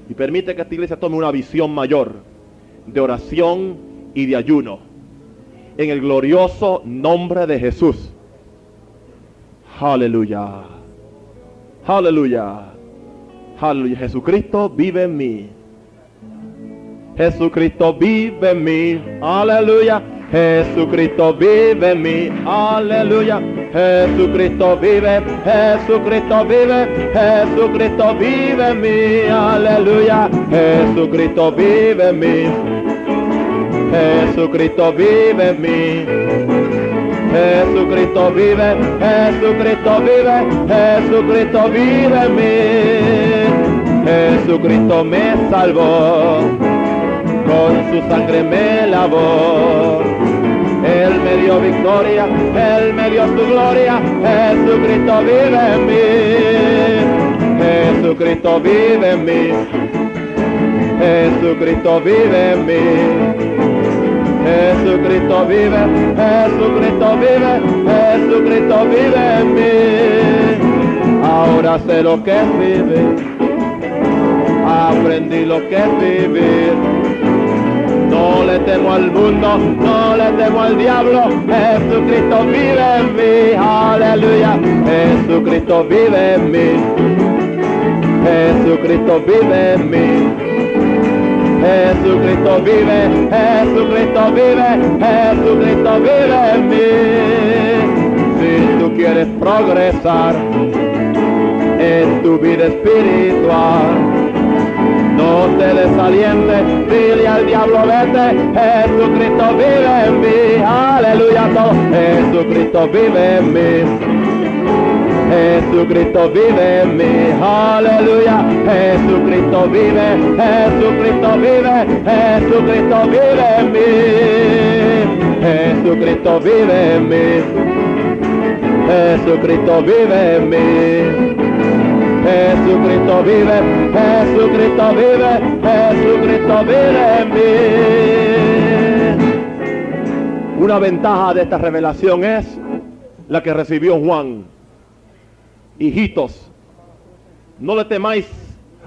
y permite que esta iglesia tome una visión mayor de oración y de ayuno. En el glorioso nombre de Jesús. Aleluya. Aleluya. Aleluya. Jesucristo vive en mí. Jesucristo vive en mí. Aleluya. Jesucristo vive en mí. Aleluya. Jesucristo vive. Jesucristo vive. Jesucristo vive en mí. Aleluya. Jesucristo vive en mí. Jesucristo vive en mí. Jesucristo vive, Jesucristo vive, Jesucristo vive en mí. Jesucristo me salvó, con su sangre me lavó. Él me dio victoria, Él me dio su gloria, Jesucristo vive en mí. Jesucristo vive en mí. Jesucristo vive en mí. Jesucristo vive, Jesucristo vive, Jesucristo vive en mí. Ahora sé lo que es vivir, aprendí lo que es vivir. No le temo al mundo, no le temo al diablo, Jesucristo vive en mí, aleluya, Jesucristo vive en mí, Jesucristo vive en mí. Jesucristo vive, Jesucristo vive, Jesucristo vive en mí. Si tú quieres progresar en tu vida espiritual, no te desalientes, dile al diablo vete, Jesucristo vive en mí, aleluya todo, Jesucristo vive en mí. Jesucristo vive en mí, aleluya. Jesucristo vive, Jesucristo vive, Jesucristo vive en mí. Jesucristo vive en mí. Jesucristo vive en mí. Jesucristo vive, Jesucristo vive, Jesucristo vive en mí. Una ventaja de esta revelación es la que recibió Juan. Hijitos, no le temáis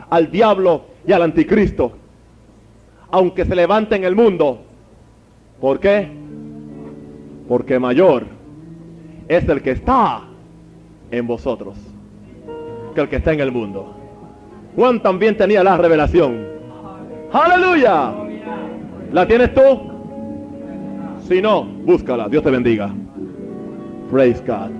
al diablo y al anticristo, aunque se levante en el mundo. ¿Por qué? Porque mayor es el que está en vosotros que el que está en el mundo. Juan también tenía la revelación. Aleluya. ¿La tienes tú? Si no, búscala. Dios te bendiga. Praise God.